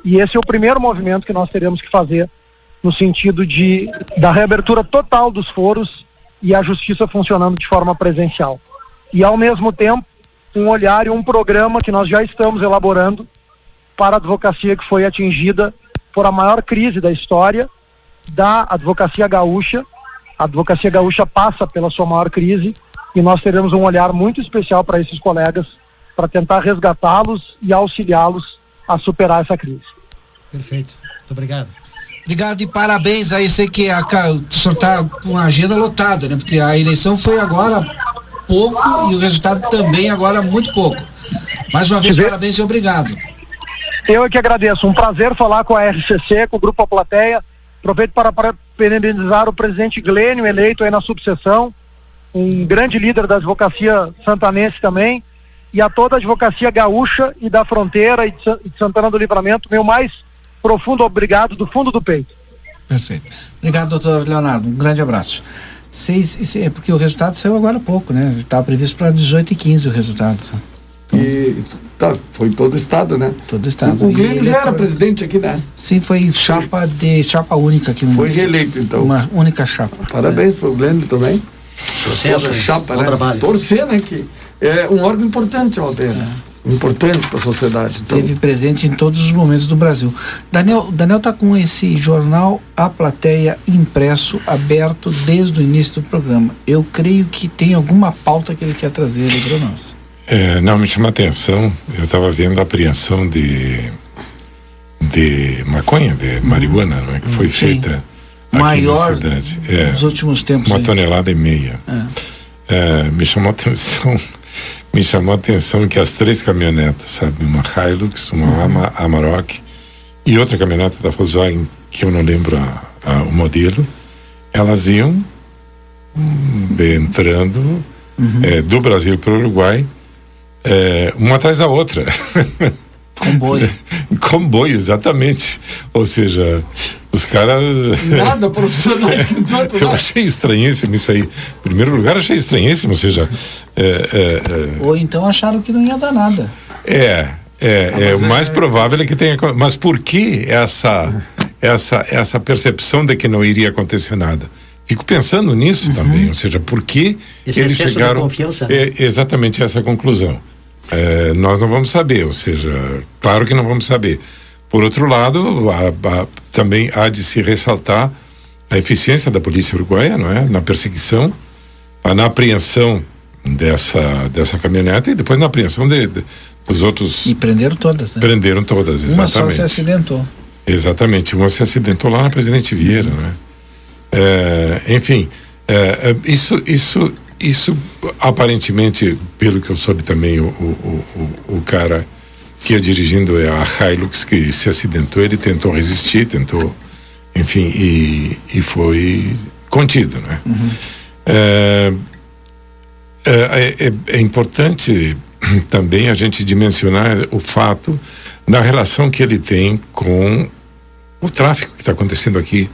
e esse é o primeiro movimento que nós teremos que fazer no sentido de da reabertura total dos foros e a justiça funcionando de forma presencial. E ao mesmo tempo um olhar e um programa que nós já estamos elaborando para a advocacia que foi atingida por a maior crise da história da advocacia gaúcha. A advocacia gaúcha passa pela sua maior crise e nós teremos um olhar muito especial para esses colegas para tentar resgatá-los e auxiliá-los a superar essa crise. Perfeito. Muito obrigado. Obrigado e parabéns aí. Sei que a, o senhor está com a agenda lotada, né? Porque a eleição foi agora pouco e o resultado também agora muito pouco. Mais uma vez, parabéns e obrigado. Eu é que agradeço. Um prazer falar com a RCC, com o Grupo A Plateia. Aproveito para parabenizar o presidente Glênio, eleito aí na subseção, um grande líder da advocacia santanense também, e a toda a advocacia gaúcha e da fronteira e de Santana do Livramento, meu mais profundo obrigado do fundo do peito. Perfeito. Obrigado, doutor Leonardo. Um grande abraço. Seis, é porque o resultado saiu agora há pouco, né? Estava previsto para 18 e 15 o resultado. E tá, foi todo o estado, né? Todo o estado. O, o Glênio já era presidente aqui, né? Sim, foi chapa de chapa única aqui no Foi reeleito, então. Uma única chapa. Parabéns é. para o Glênio também. Sucesso. Chapa, né? Trabalho. Torcer, né? Que é um órgão importante, Aldeia. Né? Importante para a sociedade. Então. Esteve presente em todos os momentos do Brasil. Daniel Daniel está com esse jornal A Plateia impresso, aberto desde o início do programa. Eu creio que tem alguma pauta que ele quer trazer para nós. É, não, me chama a atenção, eu estava vendo a apreensão de, de maconha, de marihuana, não é, que foi Sim. feita aqui Maior na cidade. É, nos últimos tempos. Uma aí. tonelada e meia. É. É, me chamou a atenção me chamou a atenção que as três caminhonetas, sabe, uma Hilux, uma uhum. Amarok e outra caminhonete da Volkswagen, que eu não lembro a, a, o modelo, elas iam hum, entrando uhum. é, do Brasil para o Uruguai, é, uma atrás da outra. Comboio. Comboio, exatamente. Ou seja, os caras. Nada profissionais que Eu achei estranhíssimo isso aí. Em primeiro lugar, achei estranhíssimo, ou seja. É, é, é... Ou então acharam que não ia dar nada. É, é, ah, é o mais é- provável é que tenha. Mas por que essa, essa, essa percepção de que não iria acontecer nada? Fico pensando nisso uhum. também, ou seja, por que Esse eles chegaram. De confiança, né? é, exatamente essa conclusão. É, nós não vamos saber, ou seja, claro que não vamos saber. Por outro lado, a, a, também há de se ressaltar a eficiência da polícia uruguaia, não é? Na perseguição, na apreensão dessa dessa caminhonete e depois na apreensão de, de dos outros. E prenderam todas. Né? Prenderam todas, exatamente. Uma só se acidentou. Exatamente, uma se acidentou lá na Presidente Vieira, né? É, enfim, é, é, isso isso isso aparentemente, pelo que eu soube também, o, o, o, o cara que ia dirigindo a Hilux que se acidentou, ele tentou resistir, tentou, enfim, e, e foi contido, né? Uhum. É, é, é, é importante também a gente dimensionar o fato da relação que ele tem com o tráfico que está acontecendo aqui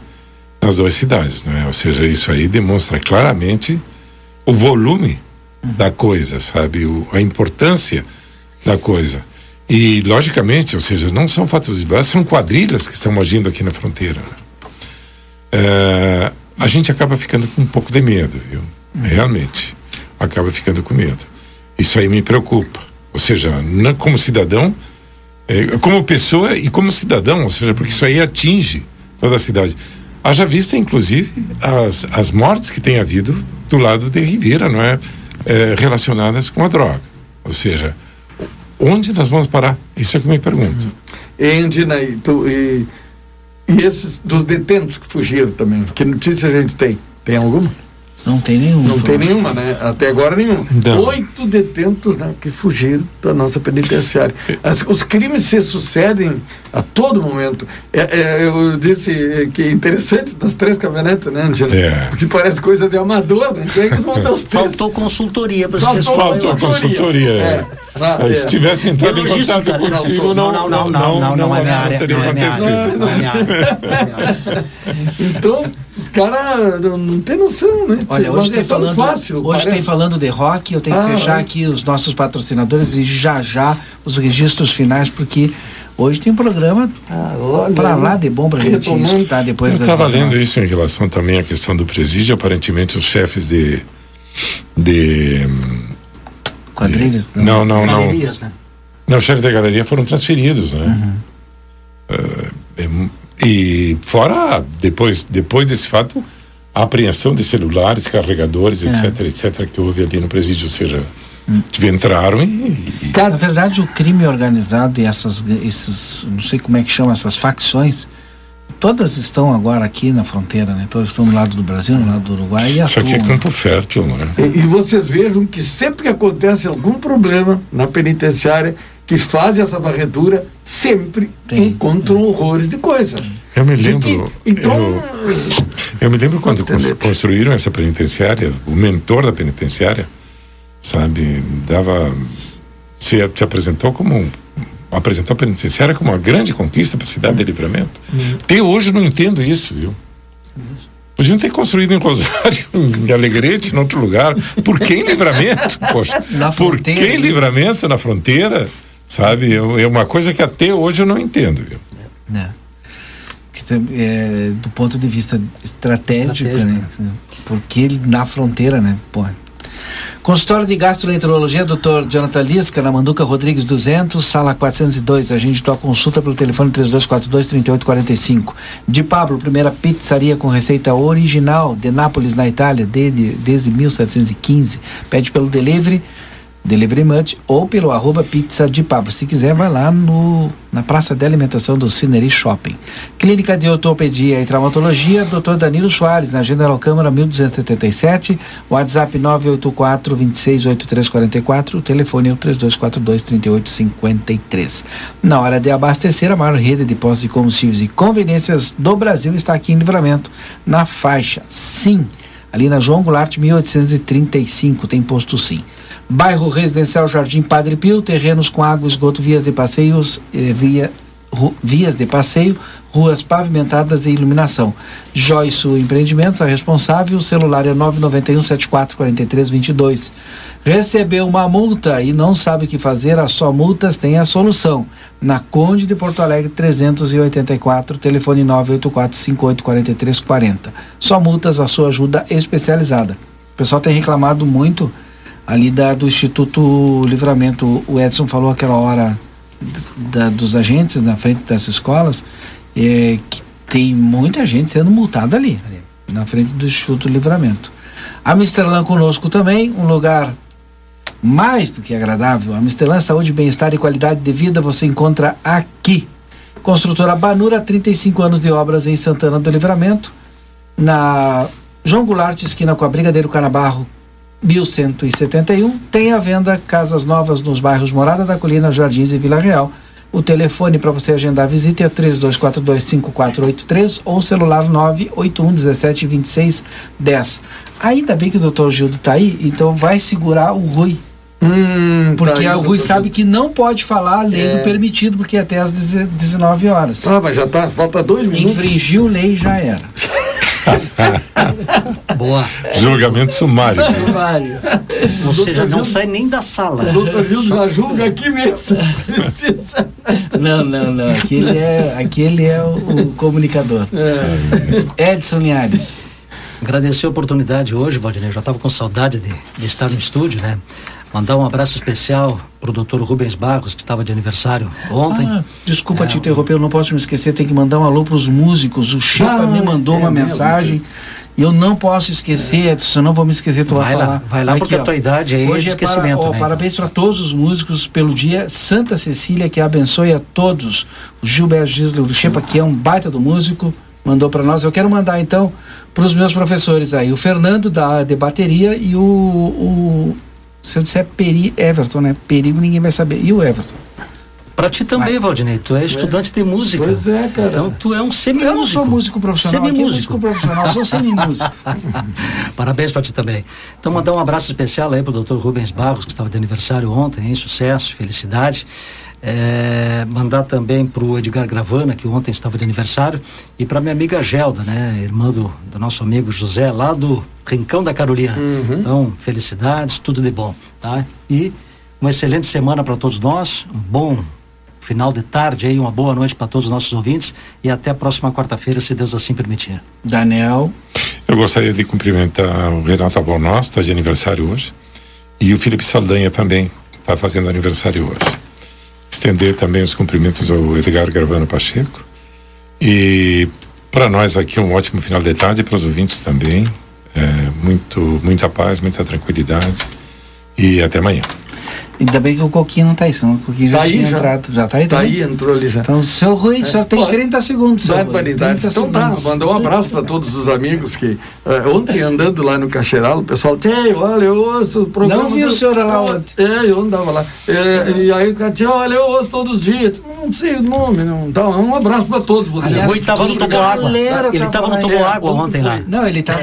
nas duas cidades, não é? Ou seja, isso aí demonstra claramente o volume da coisa, sabe? O, a importância da coisa. E, logicamente, ou seja, não são fatos isolados, são quadrilhas que estão agindo aqui na fronteira. É, a gente acaba ficando com um pouco de medo, viu? Realmente. Acaba ficando com medo. Isso aí me preocupa. Ou seja, não, como cidadão, é, como pessoa e como cidadão, ou seja, porque isso aí atinge toda a cidade. Haja vista, inclusive, as, as mortes que tem havido do lado de Ribeira, não é? é relacionadas com a droga. Ou seja, onde nós vamos parar? Isso é que eu me pergunto. Endina, e, tu, e, e esses dos detentos que fugiram também, que notícia a gente tem? Tem alguma? Não tem nenhuma. Não tem nenhuma, né? Até agora nenhuma. Não. Oito detentos né, que fugiram da nossa penitenciária. As, os crimes se sucedem a todo momento. É, é, eu disse que é interessante das três caminhonetas, né, Angela? É. Porque parece coisa de amador, né? Vão dar os três. Faltou consultoria para Faltou, Faltou consultoria. É. Ah, é. Se tivesse entrado em contato contigo, não, não, não, não, não, não, é minha área. Não é minha área. Então, os caras não tem noção, né? Olha, hoje tem falando, fácil. Hoje tem falando de rock, eu tenho ah, que fechar é. aqui os nossos patrocinadores e já já os registros finais, porque hoje tem um programa ah, para lá de bom para a gente escutar depois Eu estava lendo isso em relação também à questão do presídio, aparentemente os chefes de de quadrilhas, não, não, não, galerias, né? Não, os chefes da galeria foram transferidos, né? Uhum. Uh, e fora, depois, depois desse fato, a apreensão de celulares, carregadores, é. etc, etc, que houve ali no presídio, ou seja, hum. entraram e, e... Na verdade, o crime organizado e essas, esses, não sei como é que chama, essas facções, todas estão agora aqui na fronteira, né? Todas estão do lado do Brasil, no lado do Uruguai e Isso aqui é campo fértil, né? E, e vocês vejam que sempre que acontece algum problema na penitenciária, que fazem essa varredura sempre Tem. encontram horrores de coisa. Eu me lembro. Que, então, eu, eu, me lembro quando construíram essa penitenciária, o mentor da penitenciária, sabe, dava. Se, se apresentou como apresentou a penitenciária como uma grande conquista para a cidade de Livramento. Uhum. Até hoje eu não entendo isso, viu? Podiam ter construído em Rosário, em Alegrete, em outro lugar. Por que em Livramento? Poxa, por que em Livramento, na fronteira? Sabe? É uma coisa que até hoje eu não entendo. Viu? É. É, do ponto de vista estratégico, estratégico. né? Porque na fronteira, né? Pô. Consultório de Gastroenterologia, Dr. Jonathan Lisca, na Manduca Rodrigues 200, sala 402. A gente toca consulta pelo telefone 3242-3845. De Pablo, primeira pizzaria com receita original de Nápoles, na Itália, desde, desde 1715. Pede pelo delivery Delivery Munch ou pelo arroba pizza de Pablo. Se quiser, vai lá no, na Praça de Alimentação do Cineri Shopping. Clínica de Ortopedia e Traumatologia, Dr. Danilo Soares, na General Câmara 1277, WhatsApp 984 268344, o telefone é o 3242 3853. Na hora de abastecer, a maior rede de postos de combustíveis e conveniências do Brasil está aqui em Livramento, na faixa Sim. Ali na João Goulart 1835 tem posto Sim. Bairro Residencial Jardim Padre Pio, terrenos com água, esgoto, vias de passeios, eh, via, ru, vias de passeio, ruas pavimentadas e iluminação. Joyce Empreendimentos, a responsável, o celular é 991 744322. Recebeu uma multa e não sabe o que fazer, a Só Multas tem a solução. Na Conde de Porto Alegre 384, telefone 984 584340. Só Multas, a sua ajuda especializada. O pessoal tem reclamado muito ali da, do Instituto Livramento. O Edson falou aquela hora da, dos agentes na frente das escolas, é, que tem muita gente sendo multada ali, ali, na frente do Instituto Livramento. A Misterlan conosco também, um lugar mais do que agradável. A Misterlan Saúde, Bem-Estar e Qualidade de Vida você encontra aqui. Construtora Banura, 35 anos de obras em Santana do Livramento. Na João Goulart, esquina com a Brigadeiro Canabarro, 1171. Tem à venda casas novas nos bairros Morada da Colina, Jardins e Vila Real. O telefone para você agendar a visita é 3242-5483 ou celular 981-1726-10. Ainda bem que o doutor Gildo está aí, então vai segurar o Rui. Hum, porque tá aí, o Rui sabe Gildo. que não pode falar além É. do permitido, porque é até às 19 horas. Ah, mas já tá, falta dois minutos. Infringiu lei já era. Boa. Julgamento sumário. Ou seja, não sai nem da sala. O doutor Gildo já julga aqui mesmo. Não, não, não. Aquele é, aquele é o, o comunicador. Edson Linhares. Agradecer a oportunidade hoje, Valdinei. Eu já estava com saudade de, de estar no estúdio, né? Mandar um abraço especial pro doutor Rubens Barros, que estava de aniversário ontem. Ah, desculpa É, te interromper, eu não posso me esquecer, tem que mandar um alô para os músicos. O Chico Ah, me mandou é uma mesmo, mensagem. E eu não posso esquecer, Edson, eu não vou me esquecer, tu vai, Vai lá, falar. vai lá, porque a tua idade aí é Hoje é para, esquecimento, ó, né? Parabéns para todos os músicos pelo dia. Santa Cecília, que abençoe a todos. O Gilberto Gisler do Chepa, que é um baita do músico, mandou para nós. Eu quero mandar então para os meus professores aí. O Fernando da de bateria e o, o se eu disser Peri Everton, né? Perigo ninguém vai saber. E o Everton? Pra ti também, Valdinei. Tu é estudante de música. Pois é, cara. Então tu é um semimúsico. Eu não sou músico profissional, aqui é Semimúsico. músico profissional, sou semimúsico. Parabéns pra ti também. Então, mandar um abraço especial aí pro doutor Rubens Barros, que estava de aniversário ontem, hein? Sucesso, felicidade. É, mandar também pro Edgar Gravana, que ontem estava de aniversário, e pra minha amiga Gelda, né? Irmã do, do nosso amigo José, lá do Rincão da Carolina. Então, felicidades, tudo de bom, tá? E uma excelente semana para todos nós, um bom final de tarde aí, uma boa noite para todos os nossos ouvintes e até a próxima quarta-feira, se Deus assim permitir. Daniel. Eu gostaria de cumprimentar o Renato Albornoz, está de aniversário hoje, e o Felipe Saldanha também está fazendo aniversário hoje. Estender também os cumprimentos ao Edgar Gravano Pacheco. E para nós aqui um ótimo final de tarde, para os ouvintes também. É, muito, muita paz, muita tranquilidade. E até amanhã. Ainda bem que o Coquinho não tá aí, senão o Coquinho já Tá aí, tinha já. entrado. Já tá aí Tá aí, entrou ali já. Então, seu Rui, o senhor tem Olha, 30 segundos. Barbaridade. 30 Então tá, segundos. mandar um abraço para todos os amigos que eh, ontem andando lá no Cacheiralo, o pessoal, Tchê, olha, eu ouço o programa. Não vi do- o senhor lá ontem. É, eu andava lá. É, e aí o cara, "Tchê, olha, eu ouço todos os dias. Não sei o nome, não. Então, um abraço para todos vocês. Aliás, Rui tava no Toboágua. galera Ele tava tava no lá, Toboágua é, ontem lá. Não, ele tava.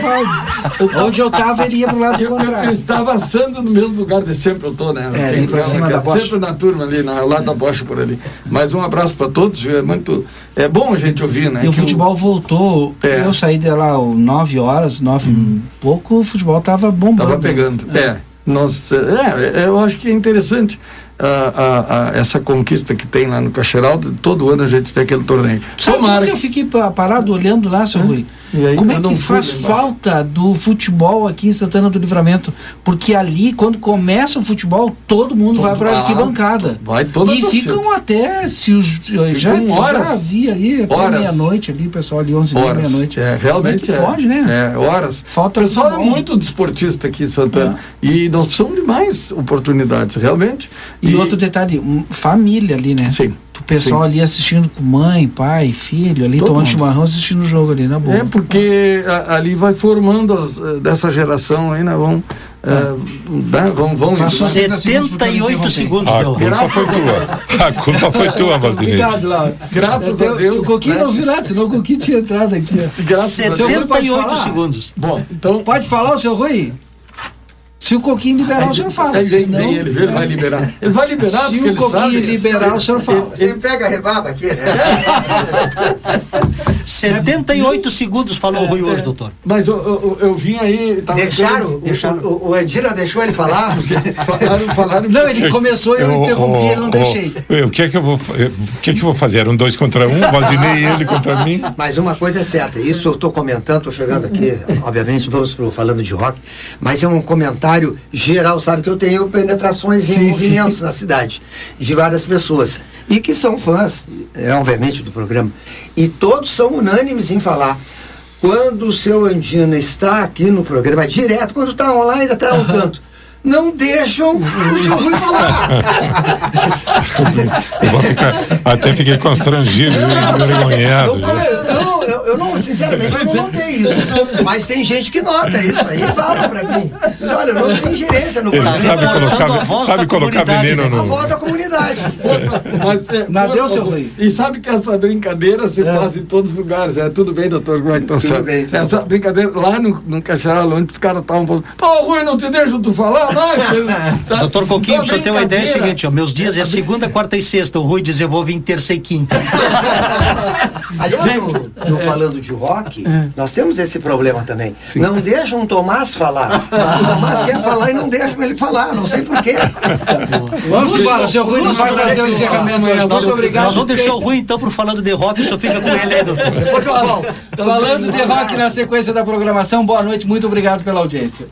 onde eu tava, ele ia pro lado do Eu, eu, contrário. eu estava assando no mesmo lugar de sempre eu tô, né? É, ali Sempre, cima da Bosch. sempre na turma ali, na, lá da Bosch por ali. Mas um abraço para todos, é muito. É bom a gente ouvir, né? E o futebol voltou. É. Eu saí de lá às 9 horas, 9 e pouco, o futebol tava bombando. Tava pegando. É. Nós, é, eu acho que é interessante ah, ah, ah, essa conquista que tem lá no Cacheiraldo. Todo ano a gente tem aquele torneio. Sabe Tomara onde eu que- fiquei pa- parado olhando lá, seu Rui? E aí, Como é que faz falta do futebol aqui em Santana do Livramento? Porque ali, quando começa o futebol, todo mundo vai para ah, arquibancada. Vai toda a E torcida. ficam até, se os, já, horas. já vi ali, até meia-noite ali, pessoal ali, 11 e meia, Horas. meia-noite. É, realmente é é. que pode, né? É, horas. Falta o pessoal é futebol. muito desportista aqui em Santana. E nós precisamos de mais oportunidades, realmente. E, outro detalhe, um, família ali, né? Sim. O pessoal sim. ali assistindo com mãe, pai, filho, ali Todo tomando mundo. chimarrão, assistindo o jogo ali, na boa. É porque a- ali vai formando as, eh, dessa geração aí, né? Vão, eh, né? vão, vão Passou isso. 78 segundos A deu. culpa foi tua. A culpa foi tua, Valdinei. Obrigado, Laura. Graças a Deus, O Coquinho né? não viu nada, senão o Coquinho tinha entrado aqui. Graças a Seu Rui Deus. pode 78 falar? segundos. Bom, então. Pode falar, o seu Rui? Se o Coquinho liberar, o senhor fala. Aí vem, senão- vem ele, ele vai liberar. Ele vai liberar Se o ele Coquinho sabe. liberar, o senhor fala. Você pega a rebaba aqui, né? 78 segundos falou o Rui hoje, doutor. Mas eu, eu, eu vim aí. tava Deixaram? esperando- O, o, o Edira deixou ele falar? Falaram, falaram. Não, ele começou e eu interrompi, ele não deixei. O que é que eu vou, o que é que eu vou fazer? Era um dois contra um, Valdinei e ele contra mim? Mas uma coisa é certa, isso eu estou comentando, estou chegando aqui, obviamente, vamos pro, falando de rock, mas é um comentário geral, sabe que eu tenho penetrações em Sim, movimentos na cidade, de várias pessoas, e que são fãs, é, obviamente, do programa, e todos são unânimes em falar. Quando o seu Andina está aqui no programa, direto, quando está online, até um canto, não deixam o Rui falar. Eu vou ficar, até fiquei constrangido, envergonhado. Eu, come- eu, não, sinceramente, eu não notei isso. Mas tem gente que nota isso aí fala pra mim. Diz, olha, eu não tenho gerência no Ele programa. sabe colocar, sabe colocar veneno A no. voz da comunidade. Mas, é, Nadeu, seu Rui? E sabe que essa brincadeira se faz em todos os lugares. É tudo bem, doutor? Como é que tá Tudo bem, tudo Essa brincadeira lá no, no Cacharal, onde os caras estavam falando, pô, Rui, não te deixo tu falar, não? Doutor Coquinho, pra Só você ter uma ideia, é o seguinte, ó, meus dias é segunda, quarta e sexta. O Rui diz, eu vou vir terça e quinta. Aliás, no, no falando de rock, nós temos esse problema também. Não deixam o Tomás falar. O Tomás quer falar e não deixam ele falar, não sei porquê. Vamos embora, seu Rui não vai fazer o encerramento hoje. Muito obrigado. nós vamos deixar o Rui então pro falando de rock, o senhor fica com ele aí, doutor. Depois eu volto. Falando de rock na sequência da programação, boa noite, muito obrigado pela audiência.